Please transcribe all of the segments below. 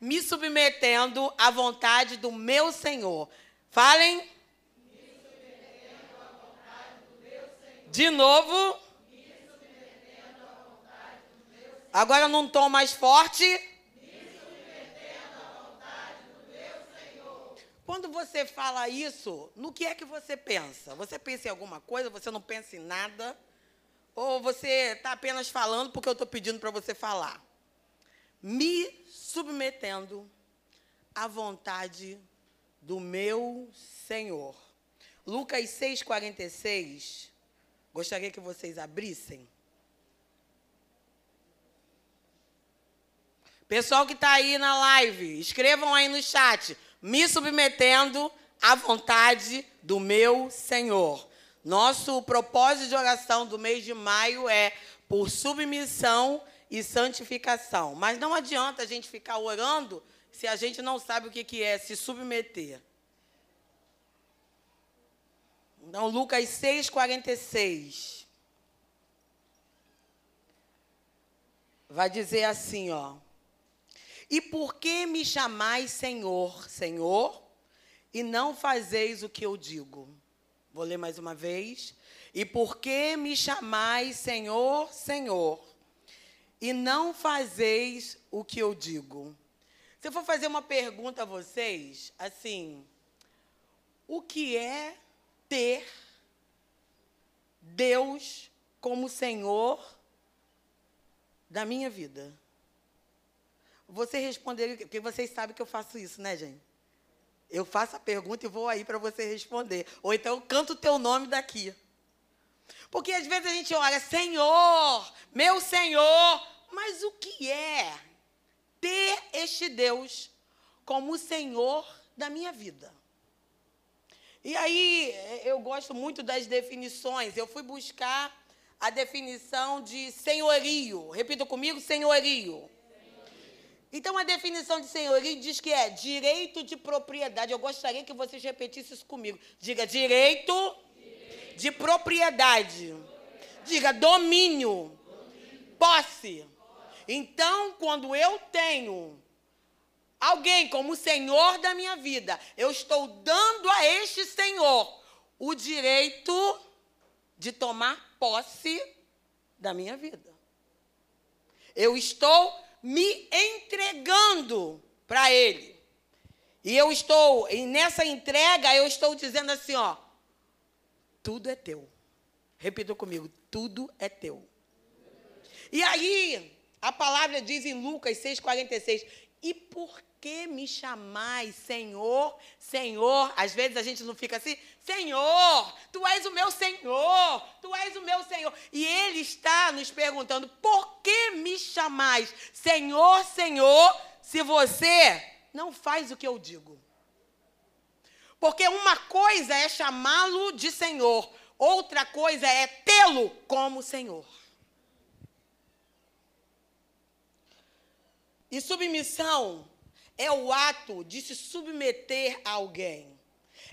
me submetendo à vontade do meu Senhor. Falem. De novo. Agora num tom mais forte. Quando você fala isso, no que é que você pensa? Você pensa em alguma coisa? Você não pensa em nada? Ou você está apenas falando porque eu estou pedindo para você falar? Me submetendo à vontade do meu Senhor. Lucas 6,46. Gostaria que vocês abrissem. Pessoal que está aí na live, escrevam aí no chat. Me submetendo à vontade do meu Senhor. Nosso propósito de oração do mês de maio é por submissão e santificação. Mas não adianta a gente ficar orando se a gente não sabe o que, que é se submeter. Então, Lucas 6, 46. Vai dizer assim, ó. E por que me chamais Senhor, Senhor, e não fazeis o que eu digo? Vou ler mais uma vez. E por que me chamais Senhor, Senhor, e não fazeis o que eu digo? Se eu for fazer uma pergunta a vocês, assim, o que é ter Deus como Senhor da minha vida? Você responder, porque vocês sabem que eu faço isso, né, gente? Eu faço a pergunta e vou aí para você responder. Ou então eu canto o teu nome daqui. Porque às vezes a gente olha, Senhor, meu Senhor, mas o que é ter este Deus como Senhor da minha vida? E aí eu gosto muito das definições. Eu fui buscar a definição de senhorio. Repita comigo, senhorio. Então, a definição de senhorio diz que é direito de propriedade. Eu gostaria que vocês repetissem isso comigo. Diga direito. De propriedade. Diga domínio, posse. Então, quando eu tenho alguém como senhor da minha vida, eu estou dando a este senhor o direito de tomar posse da minha vida. Eu estou me entregando para Ele. E eu estou, e nessa entrega, eu estou dizendo assim, ó, tudo é teu. Repita comigo, tudo é teu. E aí, a palavra diz em Lucas 6,46, e por que me chamais Senhor, Senhor? Às vezes a gente não fica assim, Senhor, tu és o meu Senhor, tu és o meu Senhor. E Ele está nos perguntando, por que me chamais Senhor, Senhor, se você não faz o que eu digo? Porque uma coisa é chamá-lo de Senhor, outra coisa é tê-lo como Senhor. E submissão é o ato de se submeter a alguém.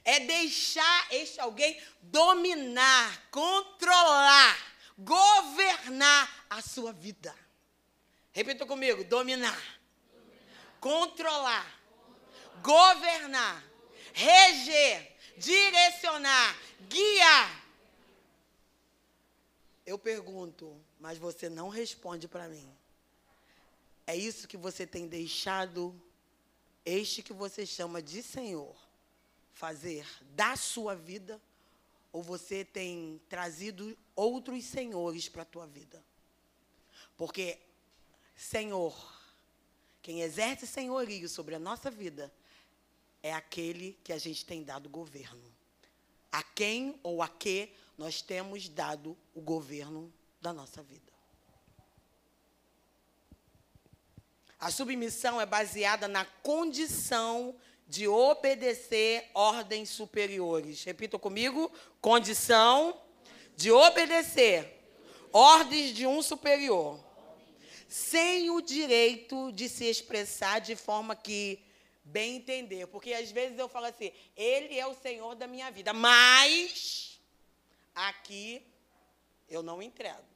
É deixar este alguém dominar, controlar, governar a sua vida. Repita comigo: dominar, dominar. Controlar, controlar, governar, reger, direcionar, guiar. Eu pergunto, mas você não responde para mim. É isso que você tem deixado este que você chama de Senhor fazer da sua vida ou você tem trazido outros senhores para a tua vida? Porque Senhor, quem exerce senhorio sobre a nossa vida é aquele que a gente tem dado governo. A quem ou a que nós temos dado o governo da nossa vida. A submissão é baseada na condição de obedecer ordens superiores. Repita comigo: condição de obedecer ordens de um superior, sem o direito de se expressar de forma que bem entender. Porque às vezes eu falo assim: Ele é o Senhor da minha vida, mas aqui eu não entrego.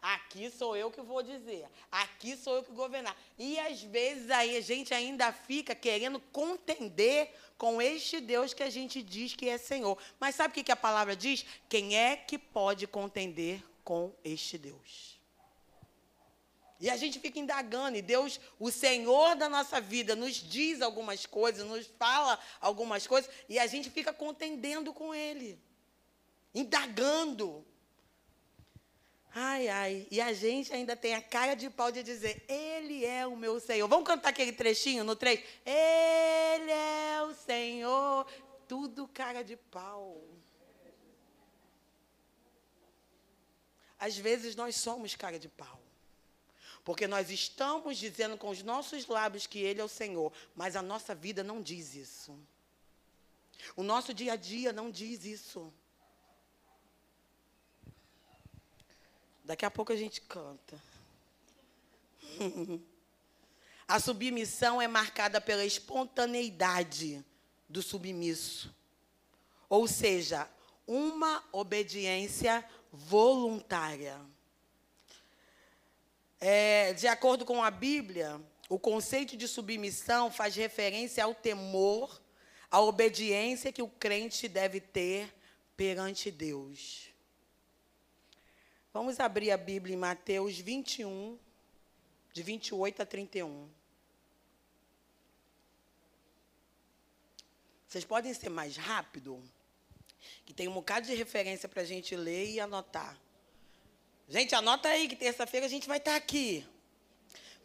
Aqui sou eu que vou dizer. Aqui sou eu que governar. E às vezes aí a gente ainda fica querendo contender com este Deus que a gente diz que é Senhor. Mas sabe o que, a palavra diz? Quem é que pode contender com este Deus? E a gente fica indagando, e Deus, o Senhor da nossa vida, nos diz algumas coisas, nos fala algumas coisas, e a gente fica contendendo com Ele, indagando. Ai, ai. E a gente ainda tem a cara de pau de dizer: Ele é o meu Senhor. Vamos cantar aquele trechinho no 3? Ele é o Senhor. Tudo cara de pau. Às vezes nós somos cara de pau. Porque nós estamos dizendo com os nossos lábios que Ele é o Senhor, mas a nossa vida não diz isso. O nosso dia a dia não diz isso. Daqui a pouco a gente canta. a submissão é marcada pela espontaneidade do submisso. Ou seja, uma obediência voluntária. É, de acordo com a Bíblia, o conceito de submissão faz referência ao temor, à obediência que o crente deve ter perante Deus. Vamos abrir a Bíblia em Mateus 21, de 28 a 31. Vocês podem ser mais rápido? Que tem um bocado de referência para a gente ler e anotar. Gente, anota aí que terça-feira a gente vai estar aqui.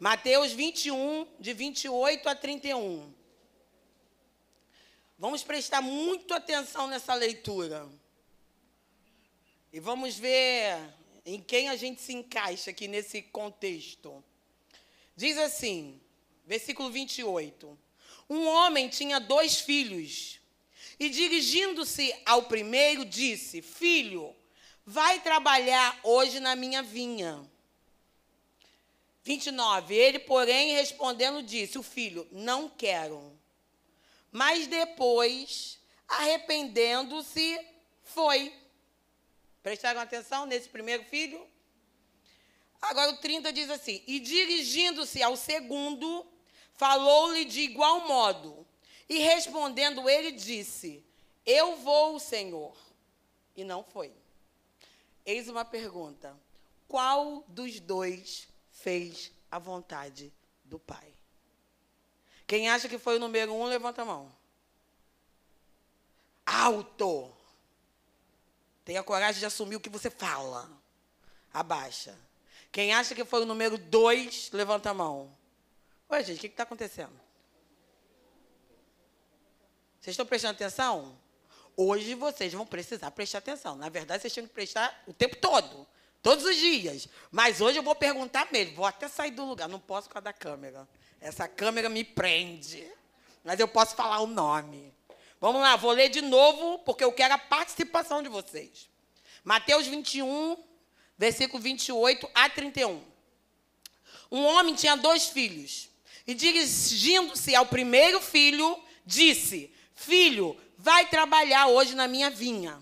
Mateus 21, de 28 a 31. Vamos prestar muito atenção nessa leitura. E vamos ver em quem a gente se encaixa aqui nesse contexto. Diz assim, versículo 28. Um homem tinha dois filhos, e dirigindo-se ao primeiro, disse: Filho, vai trabalhar hoje na minha vinha. 29. Ele, porém, respondendo, disse: O filho, não quero. Mas depois, arrependendo-se, foi. Prestaram atenção nesse primeiro filho? Agora o 30 diz assim: E dirigindo-se ao segundo, falou-lhe de igual modo. E respondendo ele, disse: Eu vou, Senhor. E não foi. Eis uma pergunta: Qual dos dois fez a vontade do Pai? Quem acha que foi o número um, levanta a mão. Alto. Tenha coragem de assumir o que você fala. Abaixa. Quem acha que foi o número dois, levanta a mão. Oi, gente, o que está acontecendo? Vocês estão prestando atenção? Hoje vocês vão precisar prestar atenção. Na verdade, vocês tinham que prestar o tempo todo, todos os dias. Mas hoje eu vou perguntar mesmo. Vou até sair do lugar. Não posso por causa da câmera. Essa câmera me prende. Mas eu posso falar o nome. Vamos lá, vou ler de novo, porque eu quero a participação de vocês. Mateus 21, versículo 28 a 31. Um homem tinha dois filhos. E dirigindo-se ao primeiro filho, disse: Filho, vai trabalhar hoje na minha vinha.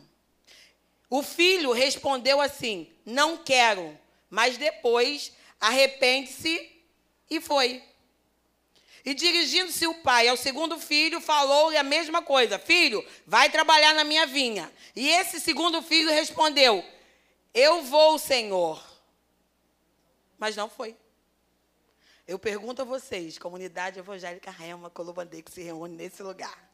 O filho respondeu assim: Não quero. Mas depois arrepende-se e foi. E dirigindo-se o pai ao segundo filho, falou-lhe a mesma coisa: Filho, vai trabalhar na minha vinha. E esse segundo filho respondeu: Eu vou, Senhor. Mas não foi. Eu pergunto a vocês, comunidade evangélica Rema, Colobandê, que se reúne nesse lugar.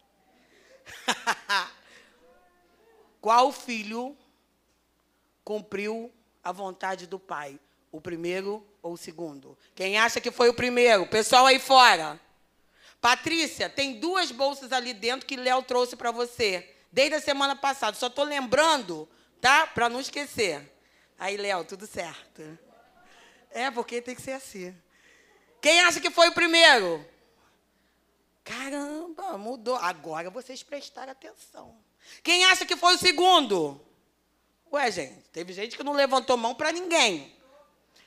Qual filho cumpriu a vontade do pai? O primeiro ou o segundo? Quem acha que foi o primeiro? Pessoal aí fora. Patrícia, tem duas bolsas ali dentro que Léo trouxe para você. Desde a semana passada. Só estou lembrando, tá? Para não esquecer. Aí, Léo, tudo certo. É, porque tem que ser assim. Quem acha que foi o primeiro? Caramba, mudou. Agora vocês prestaram atenção. Quem acha que foi o segundo? Ué, gente, teve gente que não levantou mão para ninguém.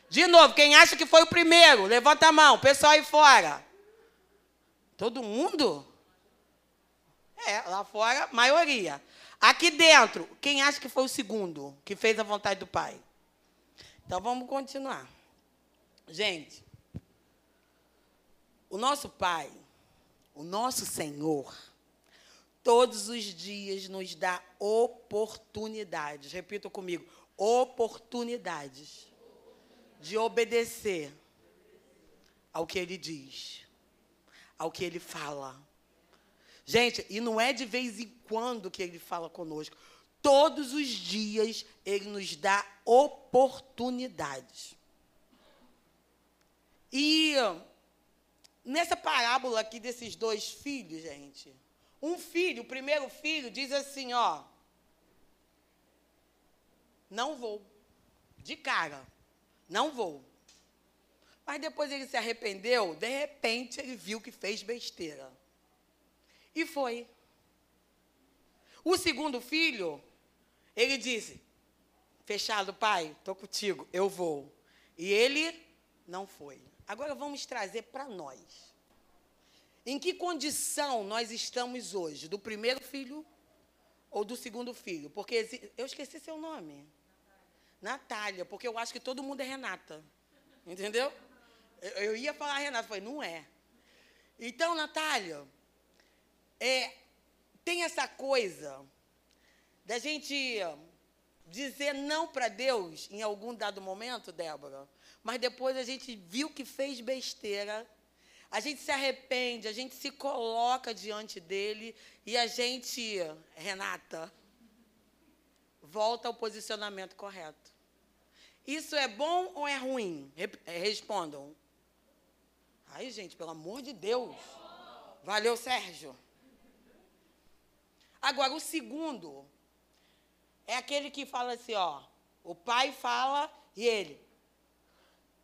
De novo, quem acha que foi o primeiro? Levanta a mão, pessoal aí fora. Todo mundo? É, lá fora, maioria. Aqui dentro, quem acha que foi o segundo que fez a vontade do Pai? Então vamos continuar. Gente, o nosso Pai, o nosso Senhor, todos os dias nos dá oportunidades. Repita comigo: oportunidades de obedecer ao que Ele diz, ao que Ele fala. Gente, e não é de vez em quando que Ele fala conosco. Todos os dias Ele nos dá oportunidades. E nessa parábola aqui desses dois filhos, gente, um filho, o primeiro filho, diz assim: ó, não vou, de cara, não vou. Mas depois ele se arrependeu, de repente ele viu que fez besteira. E foi. O segundo filho, ele disse: Fechado, pai, estou contigo, eu vou. E ele não foi. Agora vamos trazer para nós. Em que condição nós estamos hoje? Do primeiro filho ou do segundo filho? Porque eu esqueci seu nome. Natália, porque eu acho que todo mundo é Renata. Entendeu? Eu, ia falar Renata, falei, não é. Então, Natália, é, tem essa coisa da gente dizer não para Deus em algum dado momento, Débora, mas depois a gente viu que fez besteira, a gente se arrepende, a gente se coloca diante dele e a gente, Renata, volta ao posicionamento correto. Isso é bom ou é ruim? É, respondam. Ai, gente, pelo amor de Deus. Valeu, Sérgio. Agora, o segundo é aquele que fala assim, ó. O pai fala e ele,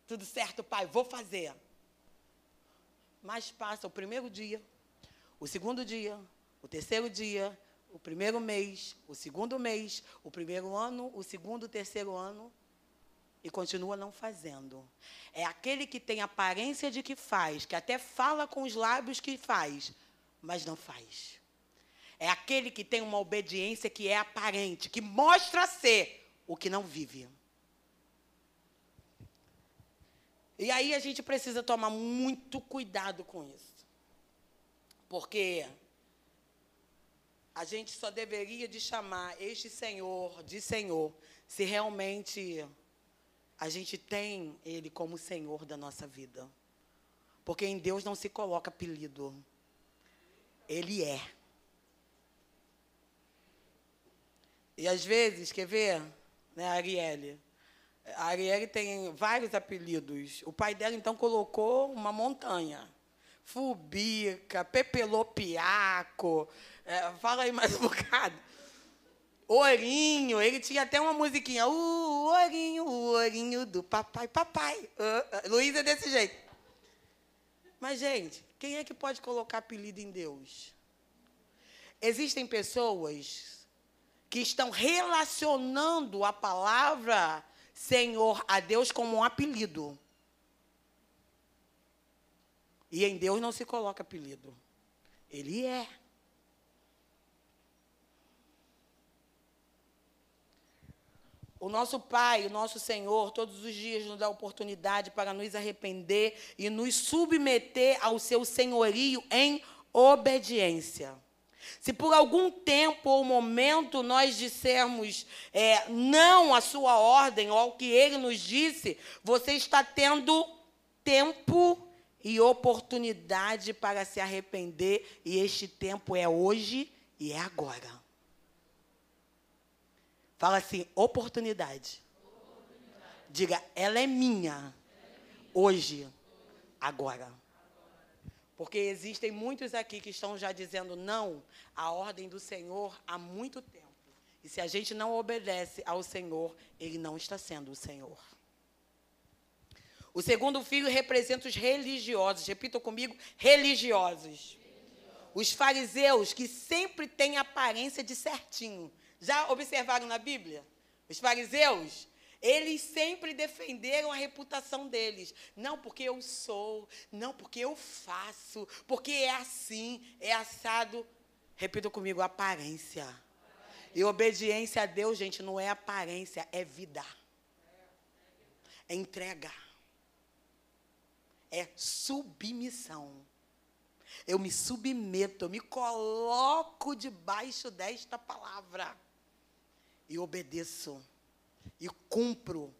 tudo certo, pai, vou fazer. Mas passa o primeiro dia, o segundo dia, o terceiro dia, o primeiro mês, o segundo mês, o primeiro ano, o segundo, o terceiro ano, e continua não fazendo. É aquele que tem aparência de que faz, que até fala com os lábios que faz, mas não faz. É aquele que tem uma obediência que é aparente, que mostra ser o que não vive. E aí a gente precisa tomar muito cuidado com isso. Porque a gente só deveria de chamar este Senhor de Senhor se realmente a gente tem Ele como Senhor da nossa vida. Porque em Deus não se coloca apelido. Ele é. E às vezes, quer ver, né, Arielle? A Arielle tem vários apelidos. O pai dela, então, colocou uma montanha. Fubica, Pepelopiaco. É, fala aí mais um bocado. Ourinho, ele tinha até uma musiquinha. O ourinho, o ourinho do papai, papai. Uh, uh, Luiz é desse jeito. Mas, gente, quem é que pode colocar apelido em Deus? Existem pessoas que estão relacionando a palavra Senhor a Deus como um apelido. E em Deus não se coloca apelido. Ele é. O nosso Pai, o nosso Senhor, todos os dias nos dá oportunidade para nos arrepender e nos submeter ao seu senhorio em obediência. Se por algum tempo ou momento nós dissermos é, não à sua ordem ou ao que ele nos disse, você está tendo tempo e oportunidade para se arrepender, e este tempo é hoje e é agora. Fala assim: oportunidade. oportunidade. Diga, ela é minha. Hoje, agora. Porque existem muitos aqui que estão já dizendo não à ordem do Senhor há muito tempo. E se a gente não obedece ao Senhor, ele não está sendo o Senhor. O segundo filho representa os religiosos. Repita comigo: religiosos. Os fariseus que sempre têm aparência de certinho. Já observaram na Bíblia? Os fariseus eles sempre defenderam a reputação deles. Não porque eu sou, não porque eu faço, porque é assim, é assado. Repita comigo, aparência. E obediência a Deus, gente, não é aparência, é vida. é entrega. É submissão. Eu me submeto, eu me coloco debaixo desta palavra e obedeço e cumpro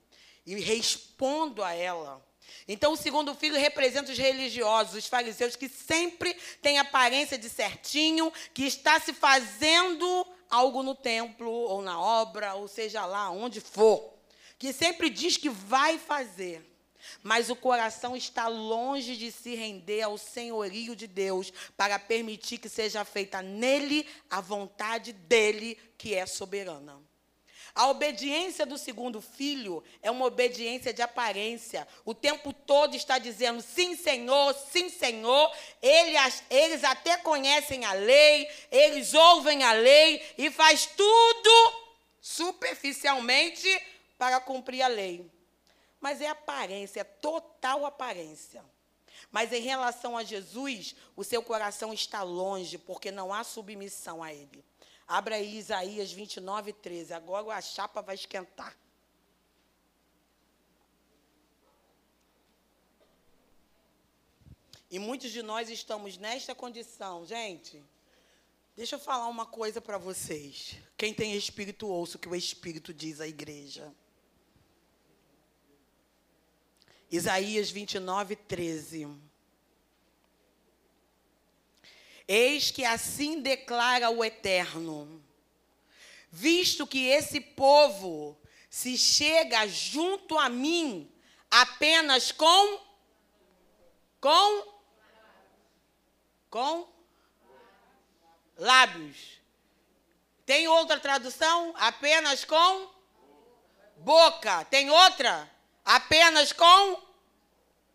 e respondo a ela. Então, o segundo filho representa os religiosos, os fariseus, que sempre têm aparência de certinho, que está se fazendo algo no templo, ou na obra, ou seja lá, onde for. Que sempre diz que vai fazer. Mas o coração está longe de se render ao senhorio de Deus, para permitir que seja feita nele a vontade dele, que é soberana. A obediência do segundo filho é uma obediência de aparência. O tempo todo está dizendo sim, Senhor, sim, Senhor. Eles, eles até conhecem a lei, eles ouvem a lei e faz tudo superficialmente para cumprir a lei. Mas é aparência, é total aparência. Mas em relação a Jesus, o seu coração está longe, porque não há submissão a ele. Abra aí Isaías 29, 13. Agora a chapa vai esquentar. E muitos de nós estamos nesta condição, gente. Deixa eu falar uma coisa para vocês. Quem tem espírito, ouça o que o Espírito diz à igreja. Isaías 29, 13. Eis que assim declara o Eterno: visto que esse povo se chega junto a mim apenas com com com lábios. Tem outra tradução? Apenas com boca. Tem outra? Apenas com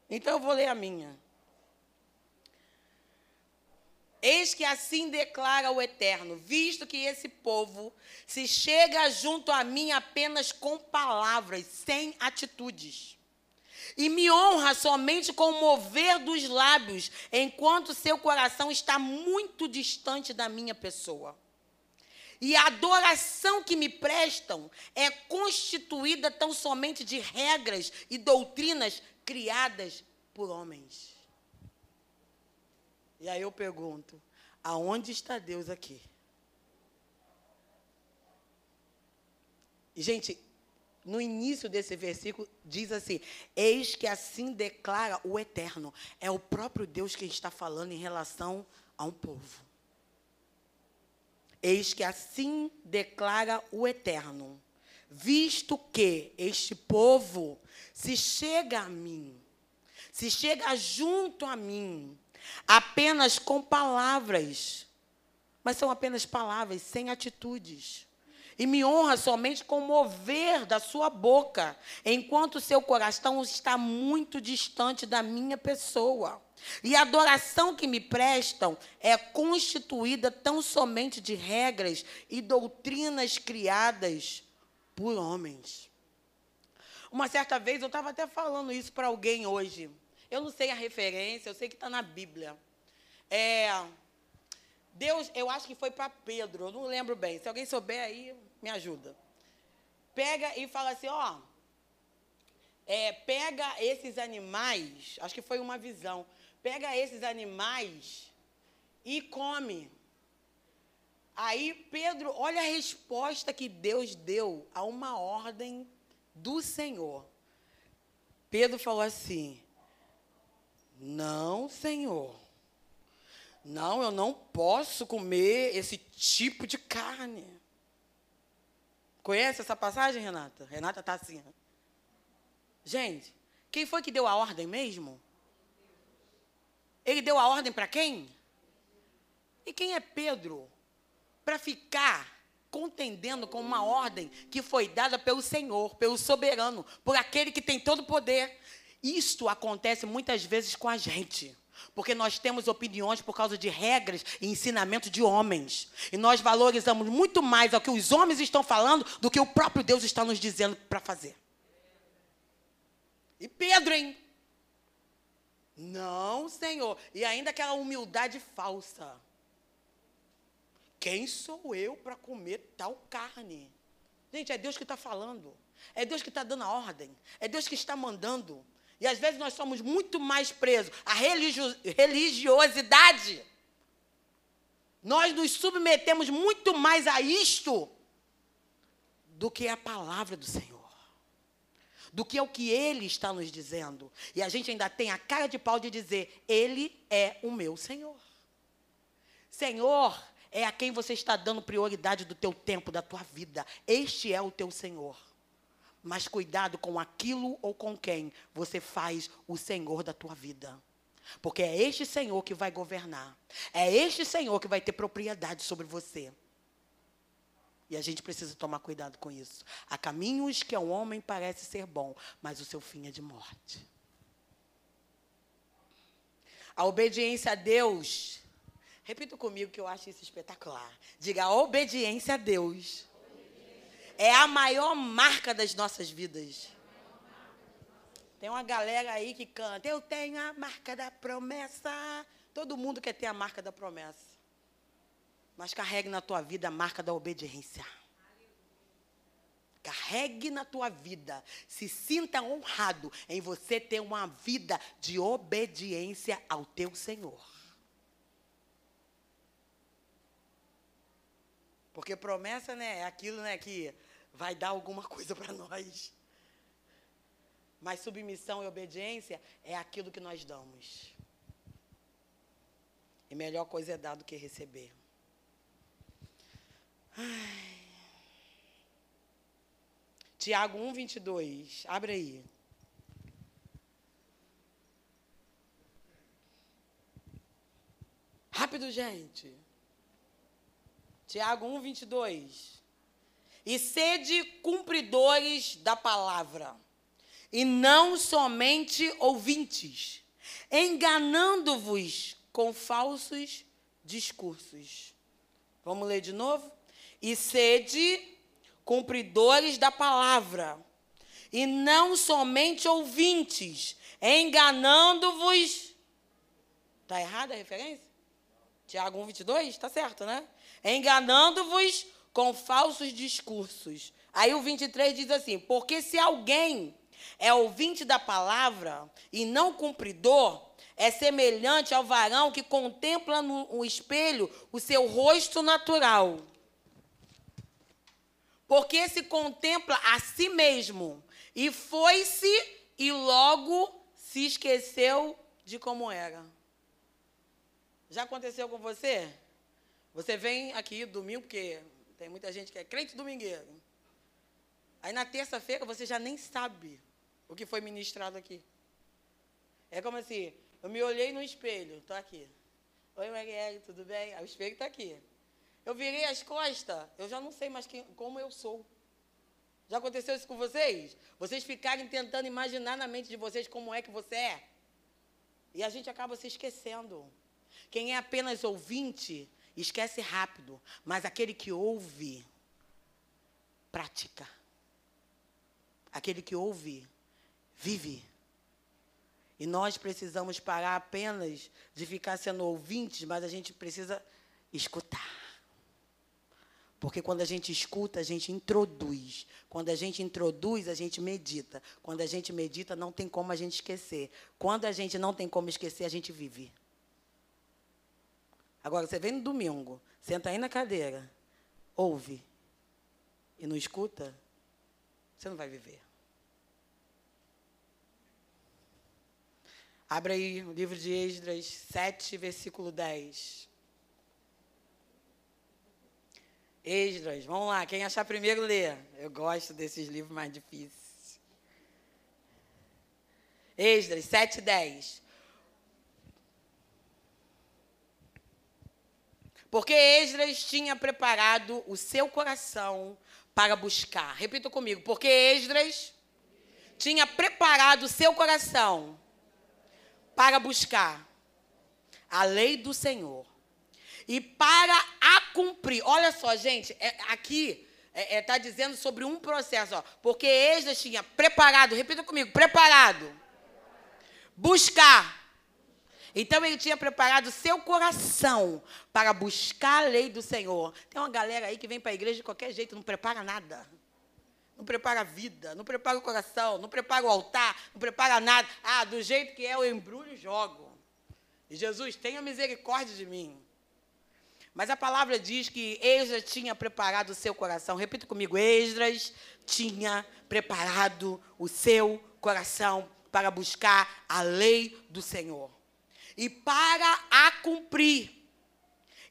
Então eu vou ler a minha. Eis que assim declara o Eterno: visto que esse povo se chega junto a mim apenas com palavras, sem atitudes, e me honra somente com o mover dos lábios, enquanto seu coração está muito distante da minha pessoa. E a adoração que me prestam é constituída tão somente de regras e doutrinas criadas por homens. E aí eu pergunto: aonde está Deus aqui? Gente, no início desse versículo diz assim: Eis que assim declara o Eterno. É o próprio Deus que está falando em relação a um povo. Eis que assim declara o Eterno, visto que este povo se chega a mim, se chega junto a mim, apenas com palavras. Mas são apenas palavras, sem atitudes. E me honra somente com o mover da sua boca, enquanto seu coração está muito distante da minha pessoa. E a adoração que me prestam é constituída tão somente de regras e doutrinas criadas por homens. Uma certa vez, eu estava até falando isso para alguém hoje. Eu não sei a referência, eu sei que está na Bíblia. É, Deus, eu acho que foi para Pedro, eu não lembro bem. Se alguém souber aí, me ajuda. Pega e fala assim, ó. É, pega esses animais, acho que foi uma visão. Pega esses animais e come. Aí Pedro, olha a resposta que Deus deu a uma ordem do Senhor. Pedro falou assim: não, Senhor. Não, eu não posso comer esse tipo de carne. Conhece essa passagem, Renata? Renata está assim. Né? Gente, quem foi que deu a ordem mesmo? Ele deu a ordem para quem? E quem é Pedro? Para ficar contendendo com uma ordem que foi dada pelo Senhor, pelo soberano, por aquele que tem todo o poder. Isto acontece muitas vezes com a gente. Porque nós temos opiniões por causa de regras e ensinamento de homens. E nós valorizamos muito mais o que os homens estão falando do que o próprio Deus está nos dizendo para fazer. E Pedro, hein? Não, Senhor. E ainda aquela humildade falsa. Quem sou eu para comer tal carne? Gente, é Deus que está falando. É Deus que está dando a ordem. É Deus que está mandando. E às vezes nós somos muito mais presos à religio religiosidade. Nós nos submetemos muito mais a isto do que a palavra do Senhor. Do que é o que Ele está nos dizendo. E a gente ainda tem a cara de pau de dizer: Ele é o meu Senhor. Senhor é a quem você está dando prioridade do teu tempo, da tua vida. Este é o teu Senhor. Mas cuidado com aquilo ou com quem você faz o Senhor da tua vida. Porque é este Senhor que vai governar. É este Senhor que vai ter propriedade sobre você. E a gente precisa tomar cuidado com isso. Há caminhos que ao homem parece ser bom, mas o seu fim é de morte. A obediência a Deus Repita comigo que eu acho isso espetacular. Diga: a obediência a Deus é a maior marca das nossas vidas. Tem uma galera aí que canta: Eu tenho a marca da promessa. Todo mundo quer ter a marca da promessa. Mas carregue na tua vida a marca da obediência. Carregue na tua vida. Se sinta honrado em você ter uma vida de obediência ao teu Senhor. Porque promessa, né, é aquilo, né, que vai dar alguma coisa para nós. Mas submissão e obediência é aquilo que nós damos. E melhor coisa é dar do que receber. Ai. Tiago 1, 22. Abre aí. Rápido, gente. Tiago 1, 22. E sede cumpridores da palavra, e não somente ouvintes, enganando-vos com falsos discursos. Vamos ler de novo? E sede cumpridores da palavra, e não somente ouvintes, enganando-vos. Está errada a referência? Tiago 1, 22? Está certo, né? enganando-vos com falsos discursos. Aí o 23 diz assim: Porque se alguém é ouvinte da palavra e não cumpridor, é semelhante ao varão que contempla no espelho o seu rosto natural. Porque se contempla a si mesmo e foi-se e logo se esqueceu de como era. Já aconteceu com você? Você vem aqui domingo, porque tem muita gente que é crente domingueiro. Aí na terça-feira você já nem sabe o que foi ministrado aqui. É como assim, eu me olhei no espelho, estou aqui. Oi, Marielle, tudo bem? O espelho está aqui. Eu virei as costas, eu já não sei mais quem, como eu sou. Já aconteceu isso com vocês? Vocês ficarem tentando imaginar na mente de vocês como é que você é. E a gente acaba se esquecendo. Quem é apenas ouvinte Esquece rápido, mas aquele que ouve, pratica. Aquele que ouve, vive. E nós precisamos parar apenas de ficar sendo ouvintes, mas a gente precisa escutar. Porque quando a gente escuta, a gente introduz. Quando a gente introduz, a gente medita. Quando a gente medita, não tem como a gente esquecer. Quando a gente não tem como esquecer, a gente vive. Agora, você vem no domingo, senta aí na cadeira, ouve e não escuta, você não vai viver. Abre aí o livro de Esdras 7, versículo 10. Esdras, vamos lá, quem achar primeiro lê. Eu gosto desses livros mais difíceis. Esdras 7, 10. Porque Esdras tinha preparado o seu coração para buscar. Repita comigo. Porque Esdras tinha preparado o seu coração para buscar a lei do Senhor e para a cumprir. Olha só, gente, é, aqui está é, é, tá dizendo sobre um processo. Ó, porque Esdras tinha preparado, repita comigo, preparado, buscar então ele tinha preparado seu coração para buscar a lei do Senhor. Tem uma galera aí que vem para a igreja de qualquer jeito, não prepara nada. não prepara a vida, não prepara o coração, não prepara o altar, não prepara nada. Ah, do jeito que é, eu embrulho e jogo. E Jesus, tenha misericórdia de mim. Mas a palavra diz que Esdras tinha preparado o seu coração. Repita comigo: Esdras tinha preparado o seu coração para buscar a lei do Senhor e para a cumprir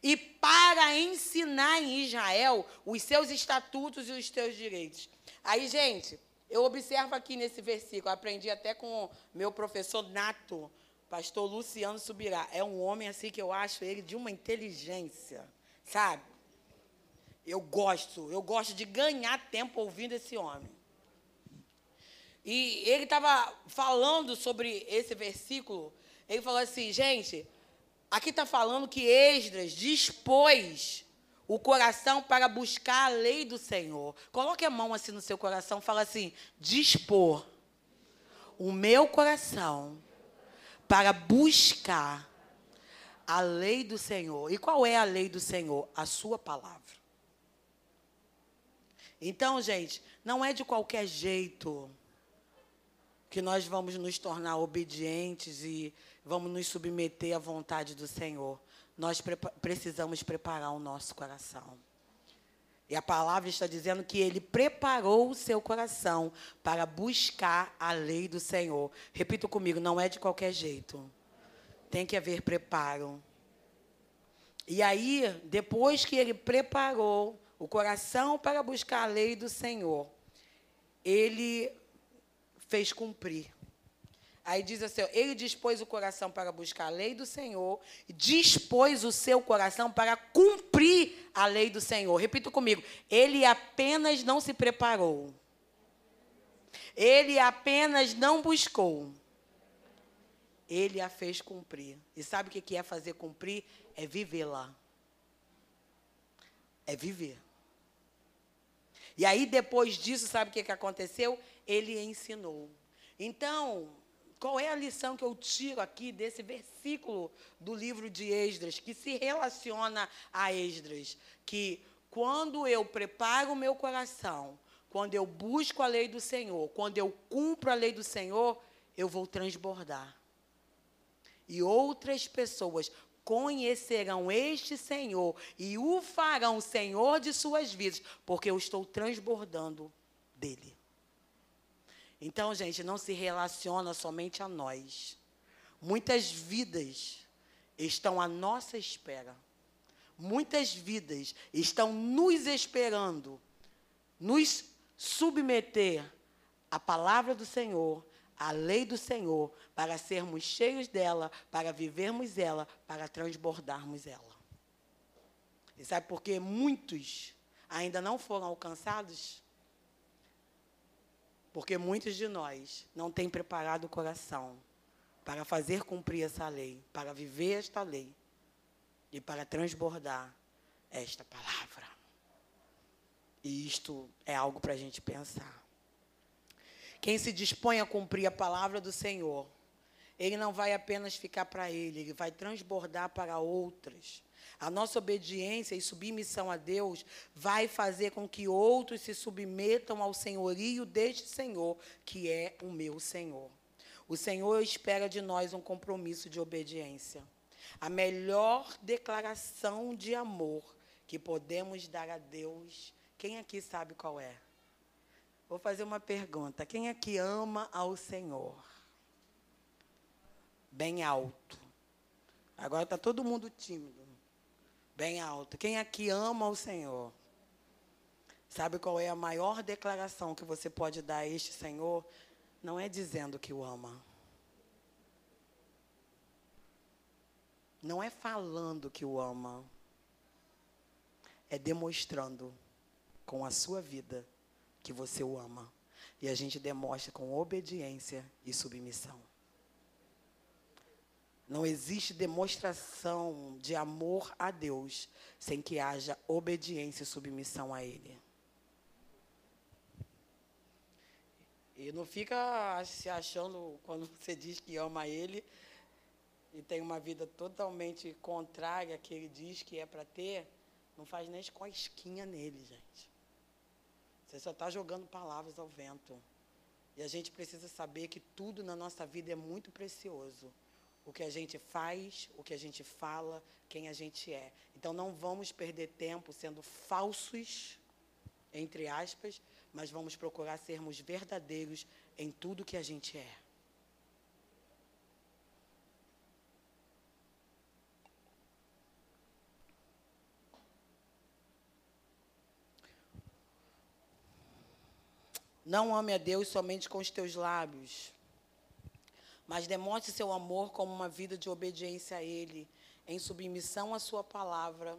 e para ensinar em Israel os seus estatutos e os seus direitos. Aí, gente, eu observo aqui nesse versículo, aprendi até com meu professor nato, pastor Luciano Subirá. É um homem assim que eu acho ele de uma inteligência, sabe? Eu gosto, eu gosto de ganhar tempo ouvindo esse homem. E ele estava falando sobre esse versículo. Ele falou assim, gente, aqui está falando que Esdras dispôs o coração para buscar a lei do Senhor. Coloque a mão assim no seu coração, fala assim: dispor o meu coração para buscar a lei do Senhor. E qual é a lei do Senhor? A sua palavra. Então, gente, não é de qualquer jeito que nós vamos nos tornar obedientes e vamos nos submeter à vontade do Senhor nós pre precisamos preparar o nosso coração. E a palavra está dizendo que ele preparou o seu coração para buscar a lei do Senhor. Repita comigo, não é de qualquer jeito. Tem que haver preparo. E aí, depois que ele preparou o coração para buscar a lei do Senhor, ele fez cumprir Aí diz assim: ele dispôs o coração para buscar a lei do Senhor, dispôs o seu coração para cumprir a lei do Senhor. Repita comigo: ele apenas não se preparou, ele apenas não buscou, ele a fez cumprir. E sabe o que é fazer cumprir? É viver lá. É viver. E aí, depois disso, sabe o que aconteceu? Ele ensinou. Então, qual é a lição que eu tiro aqui desse versículo do livro de Esdras, que se relaciona a Esdras? Que quando eu preparo o meu coração, quando eu busco a lei do Senhor, quando eu cumpro a lei do Senhor, eu vou transbordar. E outras pessoas conhecerão este Senhor e o farão Senhor de suas vidas, porque eu estou transbordando dele. Então, gente, não se relaciona somente a nós. Muitas vidas estão à nossa espera. Muitas vidas estão nos esperando, nos submeter à palavra do Senhor, à lei do Senhor, para sermos cheios dela, para vivermos ela, para transbordarmos ela. E sabe por que muitos ainda não foram alcançados? Porque muitos de nós não têm preparado o coração para fazer cumprir essa lei, para viver esta lei e para transbordar esta palavra. E isto é algo para a gente pensar. Quem se dispõe a cumprir a palavra do Senhor, ele não vai apenas ficar para ele, ele vai transbordar para outras. A nossa obediência e submissão a Deus vai fazer com que outros se submetam ao senhorio deste Senhor, que é o meu Senhor. O Senhor espera de nós um compromisso de obediência. A melhor declaração de amor que podemos dar a Deus, quem aqui sabe qual é? Vou fazer uma pergunta. Quem aqui ama ao Senhor? Bem alto. Agora está todo mundo tímido bem alto. Quem aqui ama o Senhor? Sabe qual é a maior declaração que você pode dar a este Senhor? Não é dizendo que o ama. Não é falando que o ama. É demonstrando com a sua vida que você o ama. E a gente demonstra com obediência e submissão. Não existe demonstração de amor a Deus sem que haja obediência e submissão a Ele. E não fica se achando quando você diz que ama Ele e tem uma vida totalmente contrária que Ele diz que é para ter, não faz nem cosquinha nele, gente. Você só está jogando palavras ao vento. E a gente precisa saber que tudo na nossa vida é muito precioso. O que a gente faz, o que a gente fala, quem a gente é. Então não vamos perder tempo sendo falsos, entre aspas, mas vamos procurar sermos verdadeiros em tudo que a gente é. Não ame a Deus somente com os teus lábios, mas demonstre seu amor como uma vida de obediência a Ele, em submissão à Sua palavra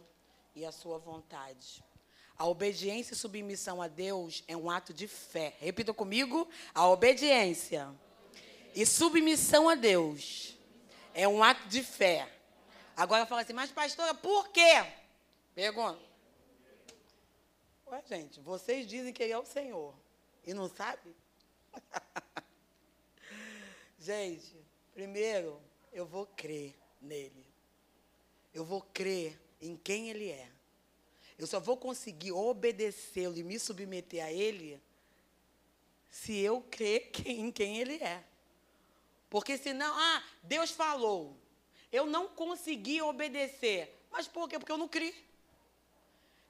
e à Sua vontade. A obediência e submissão a Deus é um ato de fé. Repita comigo: a obediência e submissão a Deus é um ato de fé. Agora fala assim, mas pastora, por quê? Pergunta. Ué, gente, vocês dizem que Ele é o Senhor e não sabe? Gente, primeiro, eu vou crer nele. Eu vou crer em quem ele é. Eu só vou conseguir obedecê-lo e me submeter a ele se eu crer em quem ele é. Porque senão, ah, Deus falou. Eu não consegui obedecer. Mas por quê? Porque eu não criei.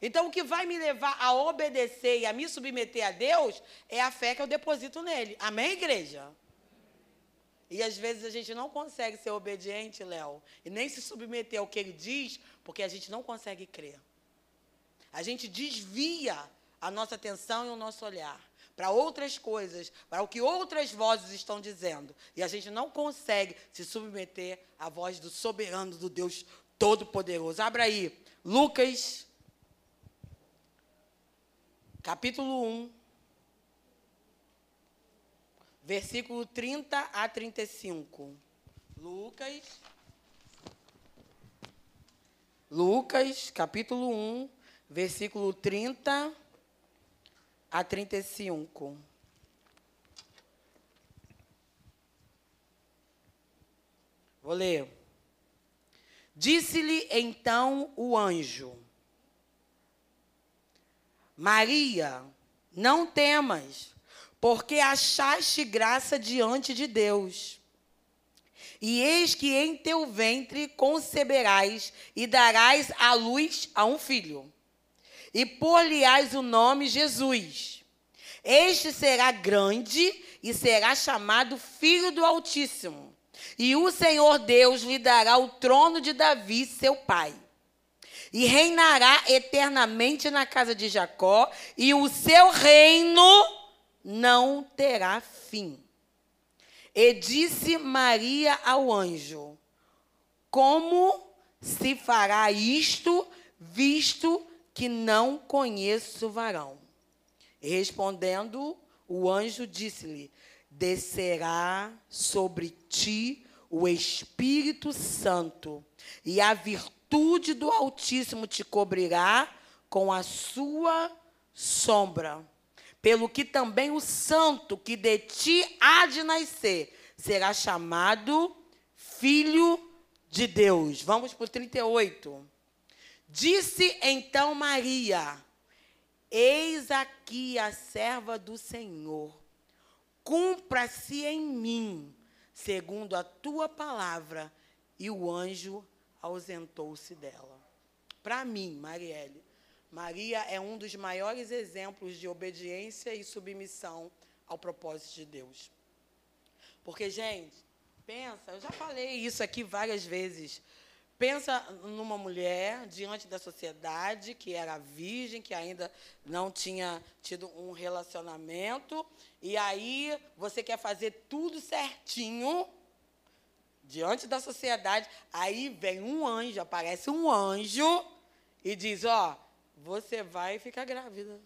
Então, o que vai me levar a obedecer e a me submeter a Deus é a fé que eu deposito nele. Amém, igreja? E às vezes a gente não consegue ser obediente, Léo, e nem se submeter ao que ele diz, porque a gente não consegue crer. A gente desvia a nossa atenção e o nosso olhar para outras coisas, para o que outras vozes estão dizendo. E a gente não consegue se submeter à voz do soberano, do Deus Todo-Poderoso. Abra aí, Lucas capítulo 1, versículo 30 a 35. Lucas. Lucas, capítulo 1, versículo 30 a 35. Vou ler. Disse-lhe então o anjo: Maria, não temas, porque achaste graça diante de Deus. E eis que em teu ventre conceberás e darás à luz a um filho. E por-lhe-ás o nome Jesus. Este será grande e será chamado Filho do Altíssimo. E o Senhor Deus lhe dará o trono de Davi, seu pai e reinará eternamente na casa de Jacó, e o seu reino não terá fim. E disse Maria ao anjo: Como se fará isto, visto que não conheço varão? Respondendo, o anjo disse-lhe: Descerá sobre ti o Espírito Santo, e a virtude do Altíssimo te cobrirá com a sua sombra. Pelo que também o santo que de ti há de nascer será chamado filho de Deus. Vamos para o 38. Disse então Maria: Eis aqui a serva do Senhor. Cumpra-se em mim, segundo a tua palavra. E o anjo ausentou-se dela. Para mim, Marielle, Maria é um dos maiores exemplos de obediência e submissão ao propósito de Deus. Porque, gente, pensa, eu já falei isso aqui várias vezes. Pensa numa mulher diante da sociedade que era virgem, que ainda não tinha tido um relacionamento, e aí você quer fazer tudo certinho diante da sociedade, aí vem um anjo, aparece um anjo e diz: Ó, você vai ficar grávida.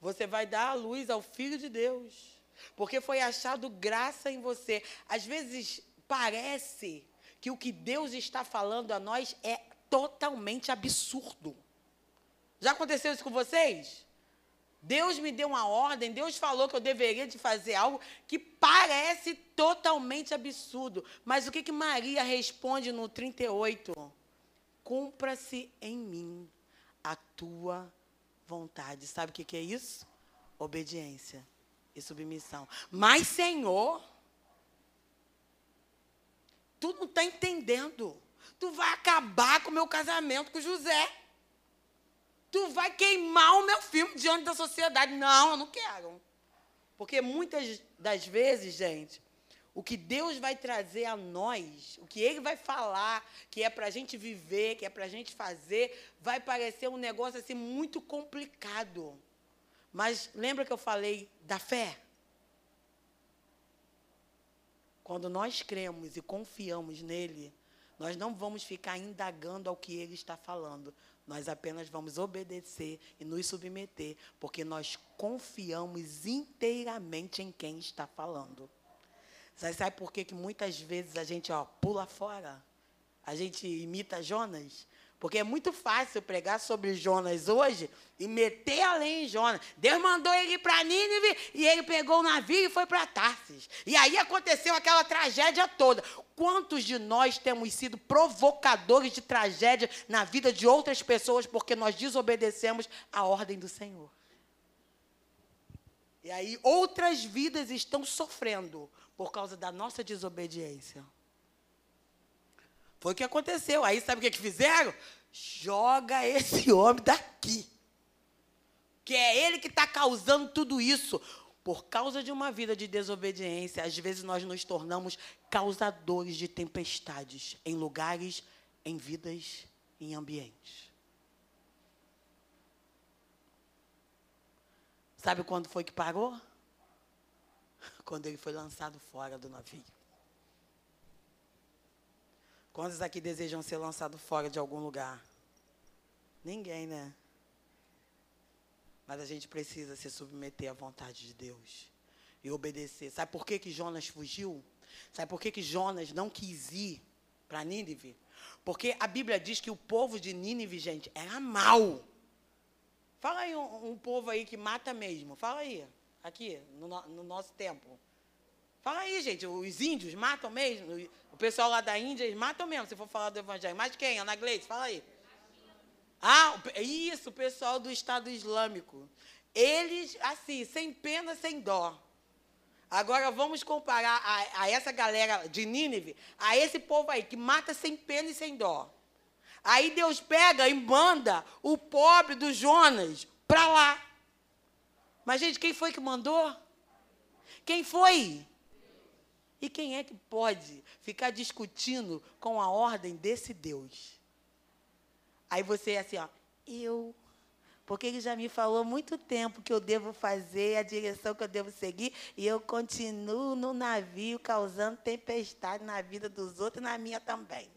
Você vai dar a luz ao Filho de Deus. Porque foi achado graça em você. Às vezes parece que o que Deus está falando a nós é totalmente absurdo. Já aconteceu isso com vocês? Deus me deu uma ordem, Deus falou que eu deveria de fazer algo que parece totalmente absurdo. Mas o que, que Maria responde no 38? Cumpra-se em mim a tua vontade. Sabe o que, é isso? Obediência e submissão. Mas, Senhor, tu não está entendendo. Tu vai acabar com o meu casamento com José. Tu vai queimar o meu filme diante da sociedade. Não, eu não quero. Porque muitas das vezes, gente, o que Deus vai trazer a nós, o que Ele vai falar, que é para a gente viver, que é para a gente fazer, vai parecer um negócio assim muito complicado. Mas lembra que eu falei da fé? Quando nós cremos e confiamos nele, nós não vamos ficar indagando ao que ele está falando. Nós apenas vamos obedecer e nos submeter, porque nós confiamos inteiramente em quem está falando. Você sabe por que, que muitas vezes a gente ó, pula fora? A gente imita Jonas? Porque é muito fácil pregar sobre Jonas hoje e meter a lei em Jonas. Deus mandou ele para Nínive e ele pegou o navio e foi para Tarsis. E aí aconteceu aquela tragédia toda. Quantos de nós temos sido provocadores de tragédia na vida de outras pessoas porque nós desobedecemos a ordem do Senhor? E aí outras vidas estão sofrendo por causa da nossa desobediência. Foi o que aconteceu. Aí sabe o que, que fizeram? Joga esse homem daqui. Que é ele que está causando tudo isso. Por causa de uma vida de desobediência, às vezes nós nos tornamos causadores de tempestades em lugares, em vidas, em ambientes. Sabe quando foi que parou? Quando ele foi lançado fora do navio. Quantos aqui desejam ser lançados fora de algum lugar? Ninguém, né? Mas a gente precisa se submeter à vontade de Deus e obedecer. Sabe por que, que Jonas fugiu? Sabe por que, que Jonas não quis ir para Nínive? Porque a Bíblia diz que o povo de Nínive, gente, era mau. Fala aí um, um povo aí que mata mesmo. Fala aí, aqui, no, no nosso tempo. Fala aí, gente, os índios matam mesmo? O pessoal lá da Índia, eles matam mesmo, se for falar do Evangelho. Mas quem? Ana Gleice, fala aí. Ah, isso, o pessoal do Estado Islâmico. Eles, assim, sem pena, sem dó. Agora vamos comparar a, a, essa galera de Nínive a esse povo aí, que mata sem pena e sem dó. Aí Deus pega e manda o pobre do Jonas para lá. Mas, gente, quem foi que mandou? Quem foi? E quem é que pode ficar discutindo com a ordem desse Deus? Aí você é assim, ó, eu. Porque ele já me falou muito tempo que eu devo fazer, a direção que eu devo seguir, e eu continuo no navio causando tempestade na vida dos outros e na minha também.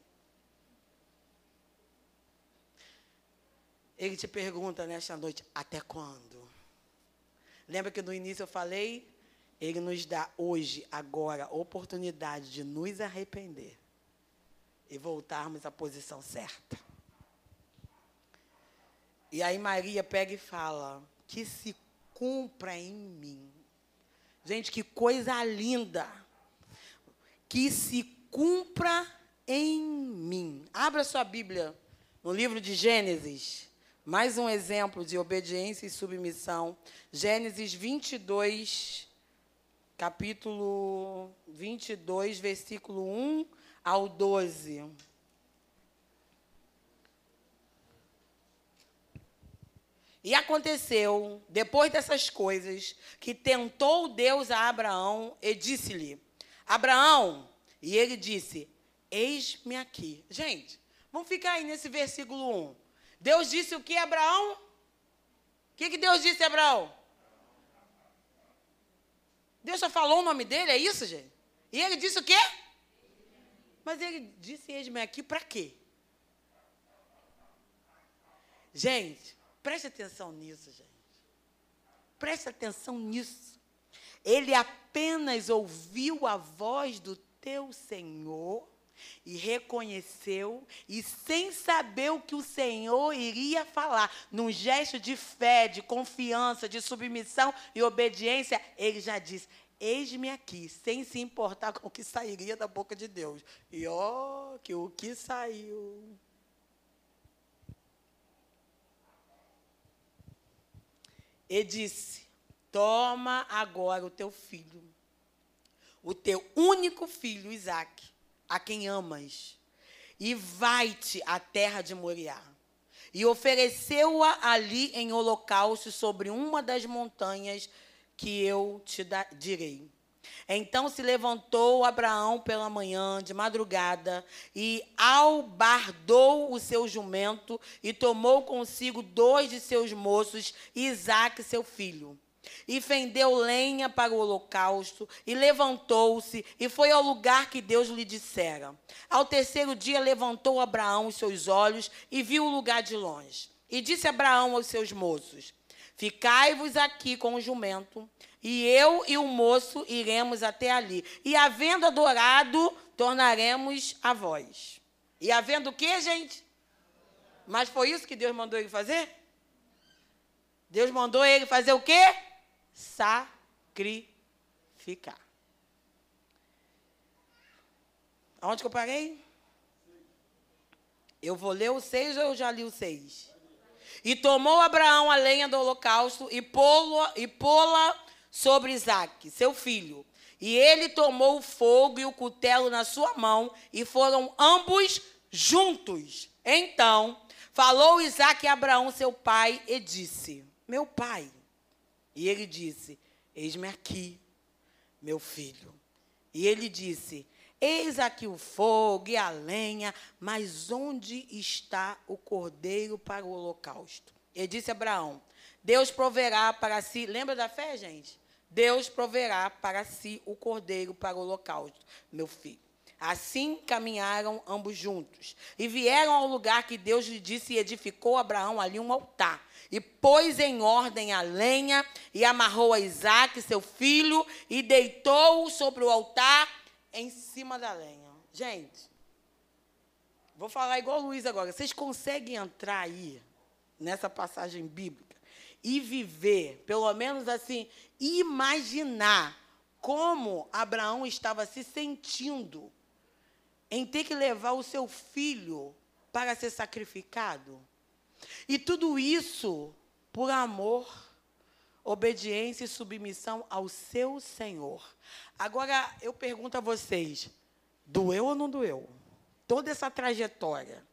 Ele te pergunta nesta noite, até quando? Lembra que no início eu falei ele nos dá hoje, agora, oportunidade de nos arrepender e voltarmos à posição certa. E aí Maria pega e fala: que se cumpra em mim. Gente, que coisa linda. Que se cumpra em mim. Abra sua Bíblia no livro de Gênesis. Mais um exemplo de obediência e submissão. Gênesis 22, capítulo 22, versículo 1 ao 12. E aconteceu, depois dessas coisas, que tentou Deus a Abraão e disse-lhe: Abraão, e ele disse: Eis-me aqui. Gente, vamos ficar aí nesse versículo 1. Deus disse o que, Abraão? O que, que Deus disse, Abraão? Deus só falou o nome dele, é isso, gente? E ele disse o quê? Mas ele disse eis-me aqui para quê? Gente, preste atenção nisso, gente. Preste atenção nisso. Ele apenas ouviu a voz do teu Senhor e reconheceu, e sem saber o que o Senhor iria falar, num gesto de fé, de confiança, de submissão e obediência, ele já disse: Eis-me aqui, sem se importar com o que sairia da boca de Deus. E ó, que o que saiu. e disse: Toma agora o teu filho, o teu único filho, Isaque, a quem amas, e vai-te à terra de Moriá. E ofereceu-a ali em holocausto sobre uma das montanhas que eu te direi. Então se levantou Abraão pela manhã, de madrugada, e albardou o seu jumento, e tomou consigo dois de seus moços, Isaque, seu filho. E fendeu lenha para o holocausto, e levantou-se, e foi ao lugar que Deus lhe dissera. Ao terceiro dia levantou Abraão os seus olhos, e viu o lugar de longe. E disse Abraão aos seus moços: Ficai-vos aqui com o jumento, e eu e o moço iremos até ali. E havendo adorado, tornaremos a vós. E havendo o quê, gente? Mas foi isso que Deus mandou ele fazer? Deus mandou ele fazer o quê? Sacrificar. Aonde que eu parei? Eu vou ler o 6 ou eu já li o 6? E tomou Abraão a lenha do holocausto e pô-la e pô sobre Isaac, seu filho. E ele tomou o fogo e o cutelo na sua mão, e foram ambos juntos. Então falou Isaac a Abraão, seu pai, e disse: Meu pai. E ele disse: Eis-me aqui, meu filho. E ele disse: Eis aqui o fogo e a lenha, mas onde está o cordeiro para o holocausto? E disse Abraão: Deus proverá para si. Lembra da fé, gente? Deus proverá para si o cordeiro para o holocausto, meu filho. Assim caminharam ambos juntos e vieram ao lugar que Deus lhe disse e edificou Abraão ali um altar. E pôs em ordem a lenha e amarrou a Isaac, seu filho, e deitou-o sobre o altar em cima da lenha. Gente, vou falar igual o Luiz agora. Vocês conseguem entrar aí nessa passagem bíblica e viver, pelo menos assim, imaginar como Abraão estava se sentindo em ter que levar o seu filho para ser sacrificado. E tudo isso por amor, obediência e submissão ao seu Senhor. Agora eu pergunto a vocês: doeu ou não doeu? Toda essa trajetória.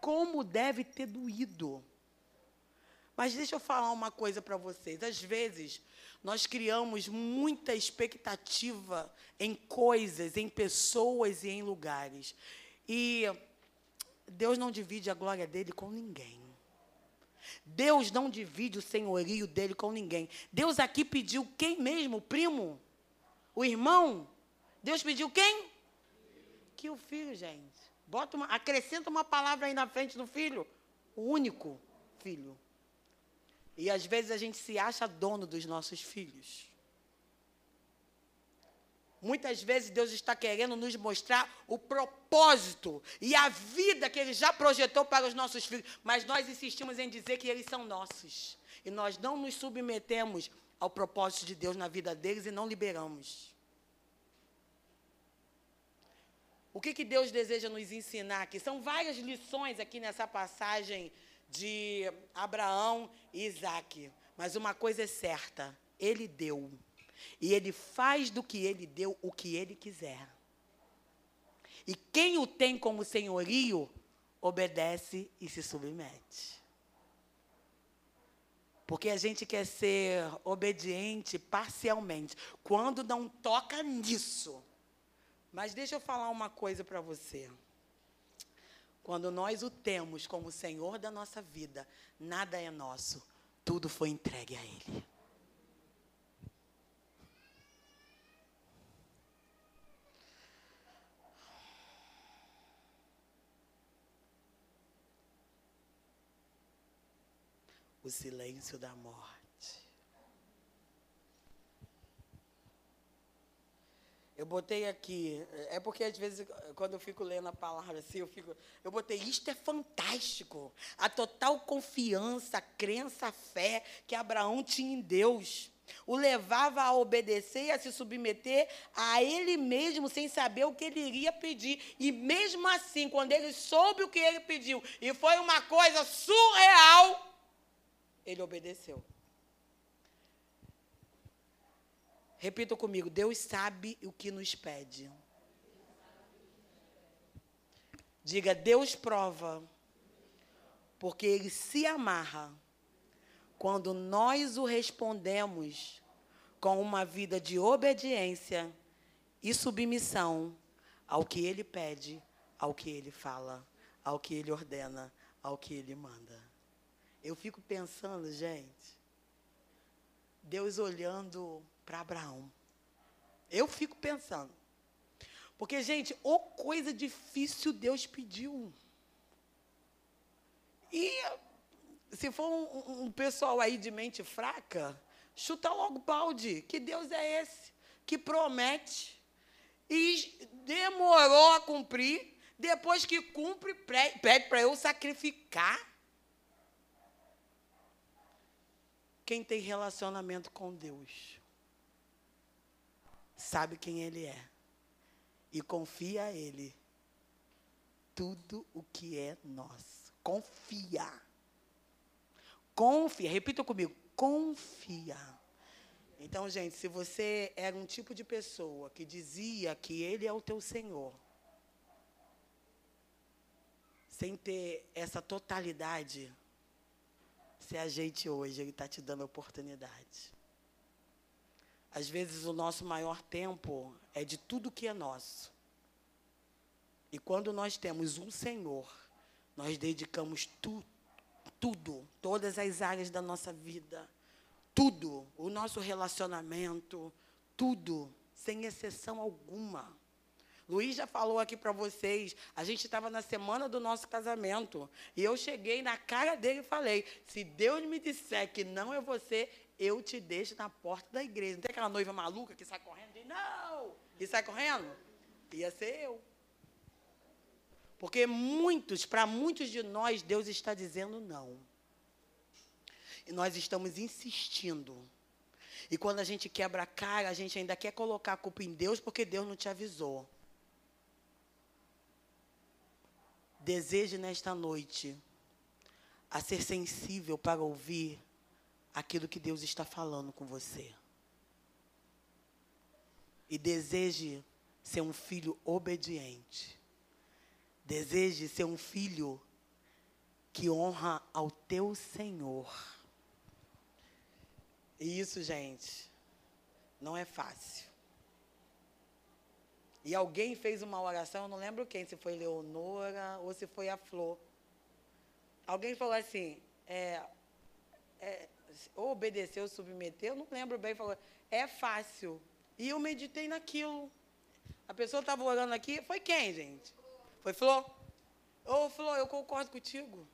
Como deve ter doído? Mas deixa eu falar uma coisa para vocês. Às vezes, nós criamos muita expectativa em coisas, em pessoas e em lugares. E Deus não divide a glória dele com ninguém. Deus não divide o senhorio dele com ninguém. Deus aqui pediu quem mesmo? O primo? O irmão? Deus pediu quem? Que o filho, gente. Bota uma, acrescenta uma palavra aí na frente do filho. O único filho. E às vezes a gente se acha dono dos nossos filhos. Muitas vezes Deus está querendo nos mostrar o propósito e a vida que Ele já projetou para os nossos filhos, mas nós insistimos em dizer que eles são nossos. E nós não nos submetemos ao propósito de Deus na vida deles e não liberamos. O que, que Deus deseja nos ensinar aqui? São várias lições aqui nessa passagem de Abraão e Isaac. Mas uma coisa é certa: ele deu. E ele faz do que ele deu o que ele quiser. E quem o tem como senhorio, obedece e se submete. Porque a gente quer ser obediente parcialmente, quando não toca nisso. Mas deixa eu falar uma coisa para você. Quando nós o temos como Senhor da nossa vida, nada é nosso, tudo foi entregue a Ele. O silêncio da morte. Eu botei aqui, é porque às vezes, quando eu fico lendo a palavra assim, eu fico. Eu botei, isto é fantástico. A total confiança, a crença, a fé que Abraão tinha em Deus. O levava a obedecer e a se submeter a ele mesmo, sem saber o que ele iria pedir. E mesmo assim, quando ele soube o que ele pediu, e foi uma coisa surreal, ele obedeceu. Repita comigo: Deus sabe o que nos pede. Diga, Deus prova, porque Ele se amarra quando nós o respondemos com uma vida de obediência e submissão ao que Ele pede, ao que Ele fala, ao que Ele ordena, ao que Ele manda. Eu fico pensando, gente, Deus olhando para Abraão. Eu fico pensando. Porque, gente, ô coisa difícil Deus pediu. E se for um, um, pessoal aí de mente fraca, chuta logo balde. Que Deus é esse? Que promete. E demorou a cumprir. Depois que cumpre, pede para eu sacrificar. Quem tem relacionamento com Deus sabe quem Ele é e confia a Ele tudo o que é nosso. Confia. Confia. Repita comigo. Confia. Então, gente, se você era um tipo de pessoa que dizia que Ele é o teu Senhor, sem ter essa totalidade, se ajeite hoje, Ele está te dando oportunidade. Às vezes o nosso maior tempo é de tudo que é nosso. E quando nós temos um Senhor, nós dedicamos tu, tudo, todas as áreas da nossa vida, tudo, o nosso relacionamento, tudo, sem exceção alguma. Luiz já falou aqui para vocês, a gente estava na semana do nosso casamento, e eu cheguei na cara dele e falei: se Deus me disser que não é você, eu te deixo na porta da igreja. Não tem aquela noiva maluca que sai correndo e diz, não, e sai correndo? Ia ser eu. Porque muitos, para muitos de nós, Deus está dizendo não. E nós estamos insistindo. E quando a gente quebra a cara, a gente ainda quer colocar a culpa em Deus porque Deus não te avisou. Deseje nesta noite a ser sensível para ouvir aquilo que Deus está falando com você. E deseje ser um filho obediente. Deseje ser um filho que honra ao teu Senhor. E isso, gente, não é fácil. E alguém fez uma oração, eu não lembro quem, se foi Leonora ou se foi a Flor. Alguém falou assim: é, é, ou obedeceu, submeteu, não lembro bem, falou, é fácil. E eu meditei naquilo. A pessoa estava orando aqui, foi quem, gente? Foi Flor? Ô, Flor, eu concordo contigo.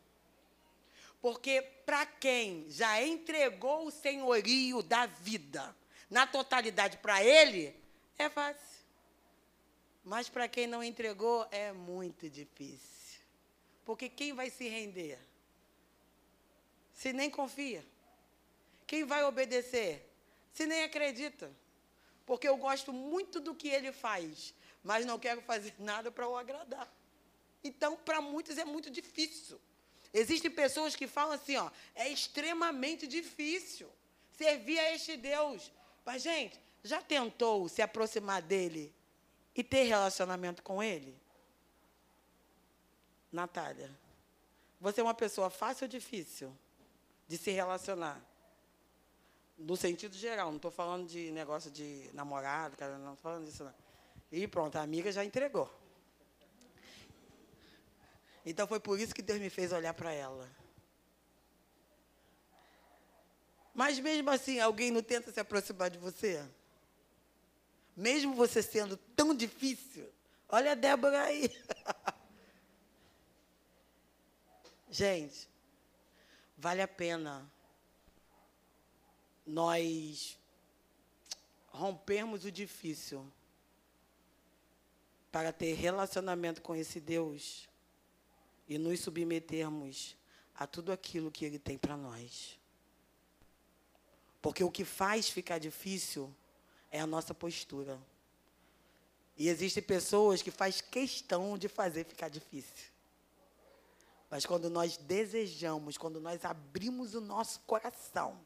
Porque para quem já entregou o senhorio da vida na totalidade para ele, é fácil. Mas para quem não entregou, é muito difícil. Porque quem vai se render? Se nem confia. Quem vai obedecer? Se nem acredita. Porque eu gosto muito do que ele faz, mas não quero fazer nada para o agradar. Então, para muitos é muito difícil. Existem pessoas que falam assim, ó, é extremamente difícil servir a este Deus. Mas, gente, já tentou se aproximar dele e ter relacionamento com ele? Natália, você é uma pessoa fácil ou difícil de se relacionar? no sentido geral, não estou falando de negócio de namorado, cara, não estou falando disso não. E pronto, a amiga já entregou. Então foi por isso que Deus me fez olhar para ela. Mas mesmo assim, alguém não tenta se aproximar de você? Mesmo você sendo tão difícil? Olha a Débora aí. Gente, vale a pena nós rompermos o difícil para ter relacionamento com esse Deus e nos submetermos a tudo aquilo que Ele tem para nós. Porque o que faz ficar difícil é a nossa postura. E existem pessoas que faz questão de fazer ficar difícil. Mas quando nós desejamos, quando nós abrimos o nosso coração